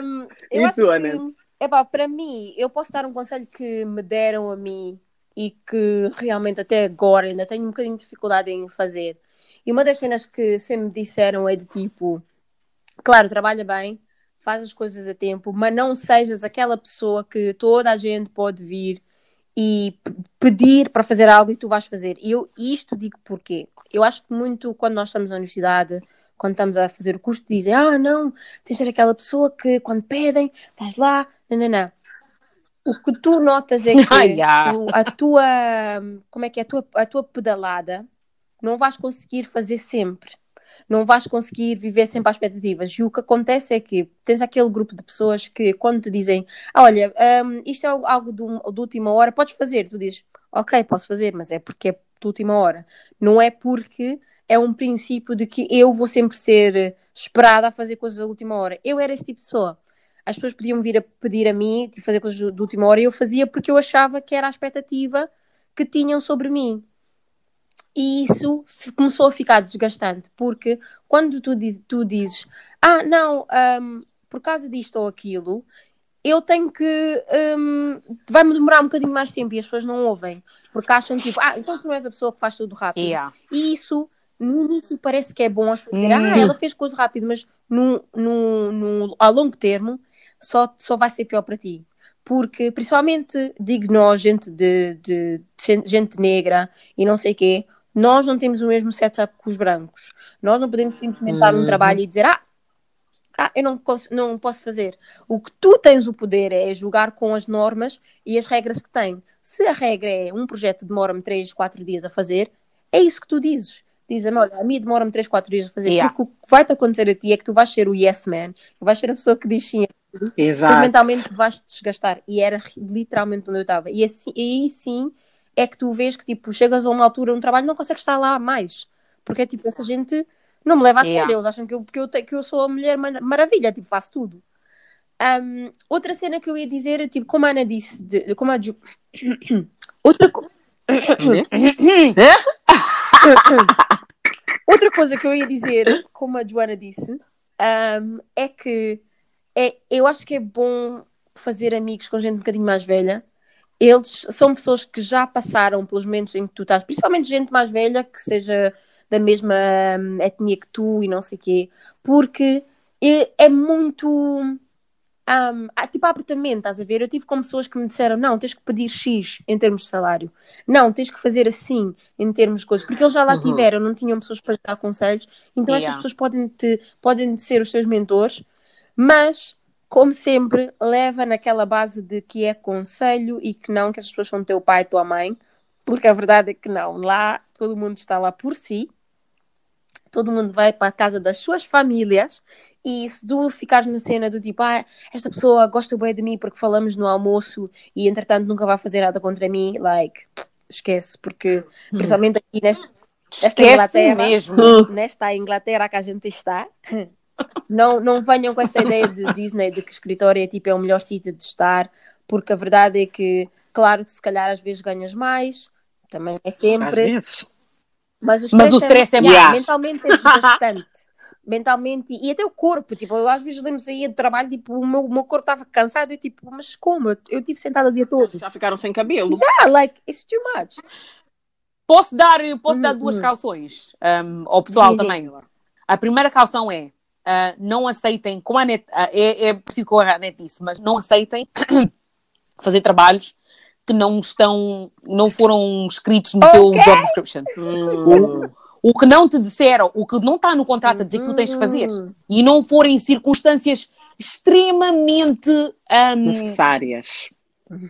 Um, eu E acho tu, que, Ana? epá, para mim, eu posso dar um conselho que me deram a mim e que realmente até agora ainda tenho um bocadinho de dificuldade em fazer. E uma das cenas que sempre me disseram é de tipo, claro, trabalha bem, faz as coisas a tempo, mas não sejas aquela pessoa que toda a gente pode vir e pedir para fazer algo e tu vais fazer. E eu isto digo porquê? Eu acho que muito quando nós estamos na universidade, quando estamos a fazer o curso, dizem: Ah, não, tens de ser aquela pessoa que quando pedem, estás lá, não, não, não. O que tu notas é que Ah, yeah. o- a tua, como é que é, a tua, a tua pedalada não vais conseguir fazer sempre. Não vais conseguir viver sempre às expectativas. E o que acontece é que tens aquele grupo de pessoas que, quando te dizem, ah, olha, hum, isto é algo de, de última hora, podes fazer. Tu dizes, ok, posso fazer, mas é porque é de última hora. Não é porque é um princípio de que eu vou sempre ser esperada a fazer coisas da última hora. Eu era esse tipo de pessoa. As pessoas podiam vir a pedir a mim de fazer coisas de última hora e eu fazia porque eu achava que era a expectativa que tinham sobre mim. E isso começou a ficar desgastante, porque quando tu, tu dizes, ah, não, hum, por causa disto ou aquilo, eu tenho que. hum, vai-me demorar um bocadinho mais tempo e as pessoas não ouvem, porque acham tipo, ah, então tu não és a pessoa que faz tudo rápido. Yeah. E isso, no início, parece que é bom as pessoas dizerem, ah, Hum. ela fez coisa rápido, mas no, no, no, a longo termo só, só vai ser pior para ti. Porque, principalmente, digo nós, gente de, de, de gente negra e não sei o quê, nós não temos o mesmo setup que os brancos. Nós não podemos simplesmente estar num Uhum. trabalho e dizer, ah, ah, eu não, cons- não posso fazer. O que tu tens o poder é julgar com as normas e as regras que tem. Se a regra é um projeto demora-me 3, 4 dias a fazer, é isso que tu dizes. Dizem, olha, a mim demora-me 3, 4 dias a fazer. Yeah. Porque o que vai-te acontecer a ti é que tu vais ser o yes man, vais ser a pessoa que diz sim, Exato. mentalmente vais te desgastar. E era literalmente onde eu estava. E, assim, e aí sim é que tu vês que tipo, chegas a uma altura no trabalho não consegues estar lá mais. Porque é tipo, essa gente não me leva a Yeah. sério. Eles acham que eu, que, eu, que eu sou a mulher mar- maravilha, tipo, faço tudo. Um, outra cena que eu ia dizer, tipo, como a Ana disse, de- como a Ju... outra, co- outra coisa que eu ia dizer, como a Joana disse, um, é que é, eu acho que é bom fazer amigos com gente um bocadinho mais velha. Eles são pessoas que já passaram pelos momentos em que tu estás, principalmente gente mais velha, que seja da mesma hum, etnia que tu e não sei o quê, porque é, é muito. hum, tipo apertamento, estás a ver? Eu tive com pessoas que me disseram: não, tens que pedir X em termos de salário, não, tens que fazer assim em termos de coisas, porque eles já lá Uhum. tiveram, não tinham pessoas para dar conselhos, então Yeah. estas pessoas podem, te, podem ser os teus mentores, mas como sempre, leva naquela base de que é conselho e que não que essas pessoas são teu pai, tua mãe, porque a verdade é que não. Lá todo mundo está lá por si, todo mundo vai para a casa das suas famílias. E se tu ficares na cena do tipo, ah, esta pessoa gosta bem de mim porque falamos no almoço e entretanto nunca vai fazer nada contra mim, like, esquece, porque principalmente aqui nesta, Esta Esquece Inglaterra. mesmo. nesta Inglaterra que a gente está, não, não venham com essa ideia de Disney de que o escritório é tipo é o melhor sítio de estar, porque a verdade é que, claro que se calhar às vezes ganhas mais, também é Às sempre, vezes. mas o Mas o stress, stress é yeah, mais. mentalmente é desgastante. mentalmente e até o corpo, tipo, eu às vezes lembro saía de trabalho, tipo, o meu, o meu corpo estava cansado e tipo, mas como? Eu, eu tive sentada o dia todo. Já ficaram sem cabelo. Ah, like, it's too much. Posso dar, posso dar duas uhum. calções um, ao pessoal Sim, sim. também. A primeira calção é ah, não aceitem, como a net, ah, é, é preciso que a net disse, mas não aceitem fazer trabalhos que não estão, não foram escritos no teu Ok. job description. Hum, O que não te disseram, o que não está no contrato a dizer que tu tens de fazer Hum. e não forem circunstâncias extremamente um, necessárias.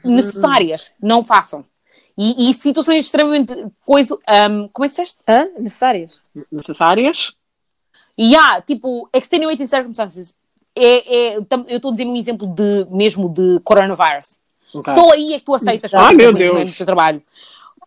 necessárias, não façam. E, e situações extremamente coisa, um, como é que disseste? Hã? Necessárias? Necessárias? E há, tipo, extenuating circumstances. É, é, tam- eu estou a dizer um exemplo de, mesmo de coronavirus. Ok. Só aí é que tu aceitas Ai, fazer meu Deus. no teu trabalho.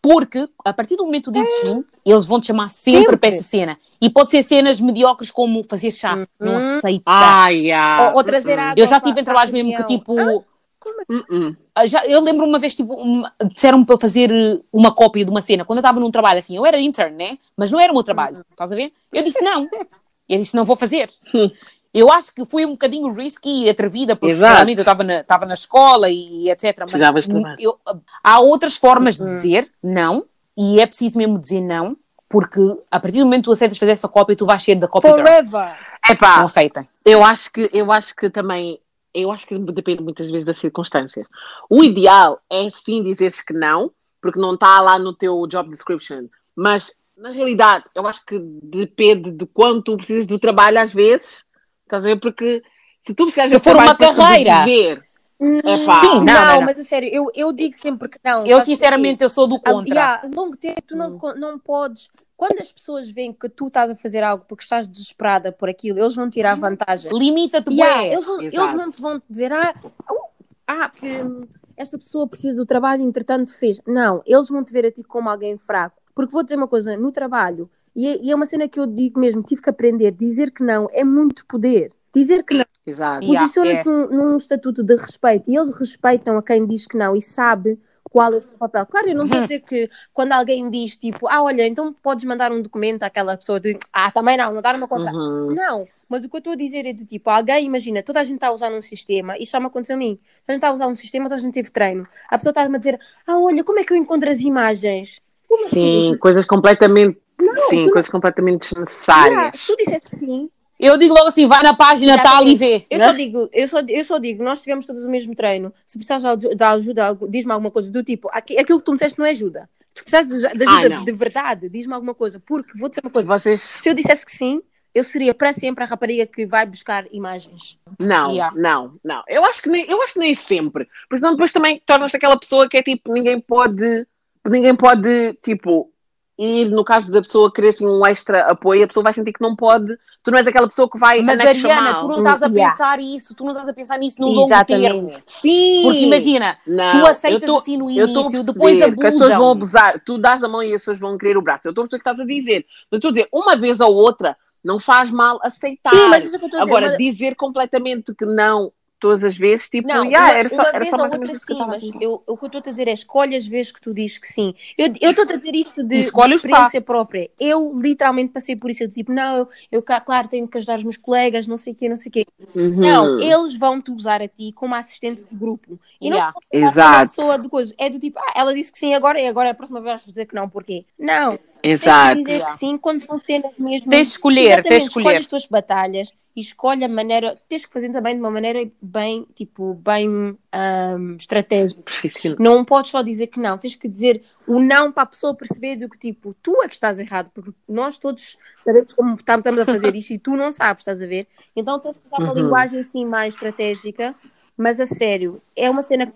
Porque, a partir do momento que tu dizes sim, eles vão te chamar sempre, Sempre. para essa cena. E pode ser cenas mediocres como fazer chá. Não Uhum. aceita. Ai, ai. Ou, ou trazer água. eu já tive em trabalhos mesmo que, tipo... Como assim? Hum, hum. já, eu lembro uma vez, tipo, uma- disseram-me para fazer eh, uma cópia de uma cena. Quando eu estava num trabalho assim, eu era intern, né? Mas não era o meu trabalho. Estás a ver? Eu disse não. Eu disse não vou fazer. Hum. Eu acho que foi um bocadinho risky e atrevida, porque Exato. realmente eu estava na, estava na escola e, etc. Mas de eu- há outras formas de Uhum. dizer não, e é preciso mesmo dizer não, porque a partir do momento que tu aceitas fazer essa cópia, tu vais ser da cópia. Forever! Epá, Não aceitem. eu acho que eu acho que também eu acho que depende muitas vezes das circunstâncias. O ideal é sim dizeres que não, porque não está lá no teu job description. Mas na realidade, eu acho que depende de quanto tu precisas do trabalho às vezes. Estás a ver? Porque se tu precisas Se for trabalho uma carreira. sobreviver, epá, Sim, não, Não, não, não. mas a sério, eu, eu digo sempre que não. Eu, sinceramente, eu sou do A- contra. yeah, a longo tempo tu Hum. não, co- não podes. Quando as pessoas veem que tu estás a fazer algo porque estás desesperada por aquilo, eles vão tirar vantagem. Limita-te, Yeah, bué. eles, vão, eles não te vão dizer, ah, au, ah, que hum, esta pessoa precisa do trabalho, entretanto fez. Não, eles vão te ver a ti como alguém fraco. Porque vou dizer uma coisa, no trabalho, e é, e é uma cena que eu digo mesmo, tive que aprender, dizer que não é muito poder. Dizer que não, Exato. Yeah, posiciona-te num, num estatuto de respeito, e eles respeitam a quem diz que não e sabe qual é o teu papel. Claro, eu não Uhum. estou a dizer que quando alguém diz tipo, ah, olha, então podes mandar um documento àquela pessoa de, ah, também não, não dar uma conta. Uhum. Não, mas o que eu estou a dizer é de tipo, alguém, imagina, toda a gente está a usar um sistema, isto já me aconteceu a mim, toda a gente está a usar um sistema, toda a gente teve treino. A pessoa está-me a dizer, ah, olha, como é que eu encontro as imagens? Como Sim, assim? coisas completamente. Não, sim, coisas completamente desnecessárias. se tu disseste que sim, Eu digo logo assim, vai na página tal e vê. Eu né? só digo, eu só, eu só digo, nós tivemos todos o mesmo treino. Se precisares de de ajuda, diz-me alguma coisa do tipo, aqui- aquilo que tu me disseste não é ajuda. Se precisas de de ajuda não. de verdade, diz-me alguma coisa, porque vou dizer uma coisa. Vocês. Se eu dissesse que sim, eu seria para sempre a rapariga que vai buscar imagens. Não, Yeah. não, não. Eu acho que nem, eu acho que nem sempre. Porque senão depois também tornas-te aquela pessoa que é tipo, ninguém pode. Ninguém pode, tipo, ir no caso da pessoa querer assim, um extra apoio, a pessoa vai sentir que não pode. Tu não és aquela pessoa que vai Mas Ariana, mal. tu não estás a Yeah. pensar isso, tu não estás a pensar nisso no longo Exatamente. termo. Sim! Porque imagina, Não, tu aceitas tô- assim no Eu estou a início, perceber depois que as pessoas abusam. vão abusar. Tu dás a mão e as pessoas vão querer o braço. Eu estou a perceber o que estás a dizer. Mas estou a dizer, uma vez ou outra, não faz mal aceitar. Sim, mas isso é o que eu estou a dizer. Agora, mas- dizer completamente que não todas as vezes, tipo, Não, yeah, uma, era só, uma era vez só ou outra sim, mas eu, o que eu estou a dizer é escolhe as vezes que tu dizes que sim. Eu estou a dizer isto de, de experiência própria. Eu literalmente passei por isso. Eu tipo, não, eu, claro, tenho que ajudar os meus colegas, não sei o quê, não sei o quê. Uhum. Não, eles vão te usar a ti como assistente de grupo. E não Yeah. como Exato. pessoa de coisa. É do tipo, ah, ela disse que sim agora e agora a próxima vez vais dizer que não, porquê? Não, tens Exato. que dizer que sim quando são cenas mesmo. Tens de escolher, tens de escolhe escolher. as tuas batalhas e escolhe a maneira. Tens que fazer também de uma maneira bem, tipo, bem ahm, estratégica. Profissional. Não podes só dizer que não, tens que dizer o não para a pessoa perceber do que tipo, tu é que estás errado, porque nós todos sabemos como tam- estamos a fazer isto e tu não sabes, estás a ver? Então tens que usar uma Uhum. linguagem assim mais estratégica, mas a sério, é uma cena que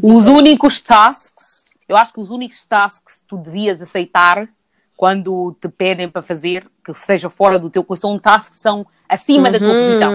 o. Os únicos tasks, eu acho que os únicos tasks que tu devias aceitar quando te pedem para fazer, que seja fora do teu curso, são tasks que são acima da tua posição.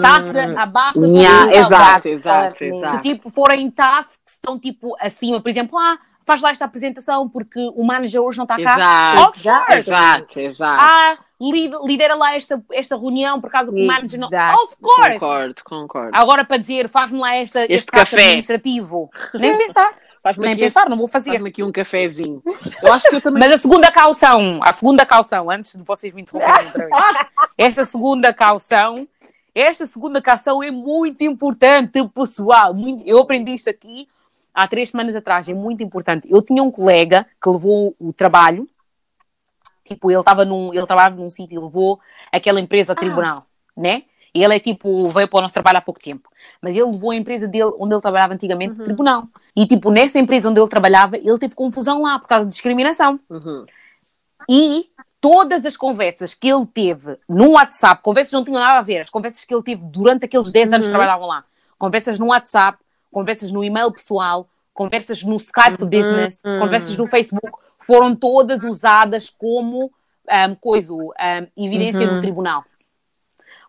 Tasks abaixo da tua Yeah, posição. exato, exato, Sim. Se exato. tipo forem tasks que estão tipo acima, por exemplo, ah, faz lá esta apresentação porque o manager hoje não está cá. Exato, Of course. exato, exato. Ah, lid- lidera lá esta, esta reunião por causa que o manager não. Exato. Of course! Concordo, concordo. Agora para dizer, faz-me lá esta, este, Este café. administrativo. Nem pensar, nem aqui, pensar, não vou fazer. faz-me aqui um cafezinho. Eu acho que eu também. Mas a segunda caução, a segunda caução, antes de vocês me interromperem outra vez, esta segunda caução, esta segunda caução é muito importante, pessoal. Muito- eu aprendi isto aqui há três semanas atrás, é muito importante. Eu tinha um colega que levou o trabalho, tipo, ele estava num, ele trabalhava num sítio e levou aquela empresa ao tribunal, né? E ele é tipo, veio para o nosso trabalho há pouco tempo. Mas ele levou a empresa dele, onde ele trabalhava antigamente, ao tribunal. E tipo, nessa empresa onde ele trabalhava, ele teve confusão lá por causa de discriminação. Uhum. E todas as conversas que ele teve no WhatsApp, conversas não tinham nada a ver, as conversas que ele teve durante aqueles 10 anos que trabalhavam lá, conversas no WhatsApp, conversas no e-mail pessoal, conversas no Skype for Business, conversas no Facebook, foram todas usadas como ahm, coisa, ahm, evidência no tribunal.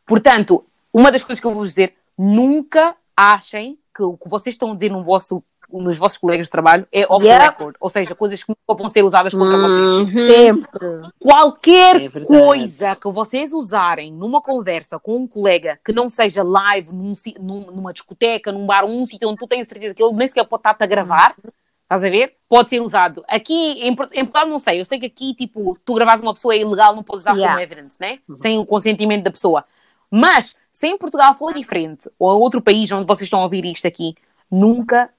Portanto, uma das coisas que eu vou vos dizer, nunca achem que o que vocês estão a dizer no vosso, nos vossos colegas de trabalho é off the Yeah. record, ou seja, coisas que nunca vão ser usadas contra vocês Uhum. Sempre. qualquer É coisa que vocês usarem numa conversa com um colega que não seja live num num- numa discoteca, num bar, um sítio onde tu tens certeza que ele nem sequer pode estar-te a gravar, estás a ver? Pode ser usado. Aqui, em, em Portugal, não sei. Eu sei que aqui, tipo, tu gravares uma pessoa é ilegal, não podes usar Yeah. como evidence, né? Sem o consentimento da pessoa. Mas, se em Portugal for diferente, ou em outro país onde vocês estão a ouvir isto aqui, nunca,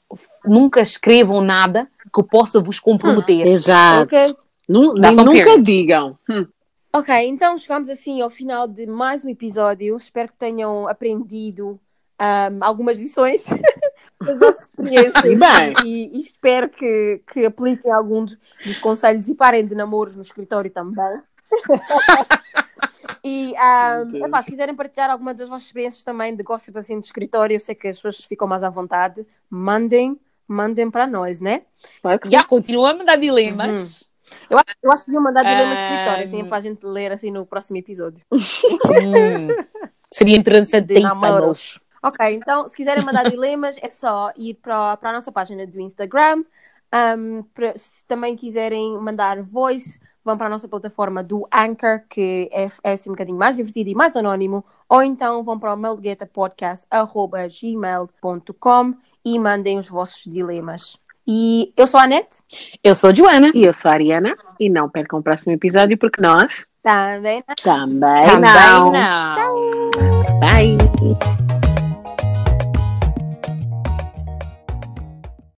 nunca escrevam nada que possa vos comprometer. Exato. Ok. Nu- Dá nem um nunca period. digam. Hum. Ok, então chegamos assim ao final de mais um episódio. Espero que tenham aprendido ahm, algumas lições das nossas experiências Bem. e, e espero que, que apliquem alguns dos conselhos e parem de namoros no escritório também. e Meu Deus. epá, se quiserem partilhar alguma das vossas experiências também de gossip assim de escritório, eu sei que as pessoas ficam mais à vontade, mandem, mandem para nós, né? Claro que sim. Já continua a mandar dilemas. Eu acho, eu acho que deviam mandar dilemas escritório, assim, para a gente ler assim no próximo episódio. Hum, seria interessante ter isso. Ok, então se quiserem mandar dilemas é só ir para, para a nossa página do Instagram. Um, para- se também quiserem mandar voice, vão para a nossa plataforma do Anchor, que é, é assim um bocadinho mais divertido e mais anónimo, ou então vão para o mailguetapodcast.gmail.com e mandem os vossos dilemas. E eu sou a Anete. Eu sou a Joana. E eu sou a Ariana. E não percam o próximo episódio porque nós Também. também, Também não. não. Bye.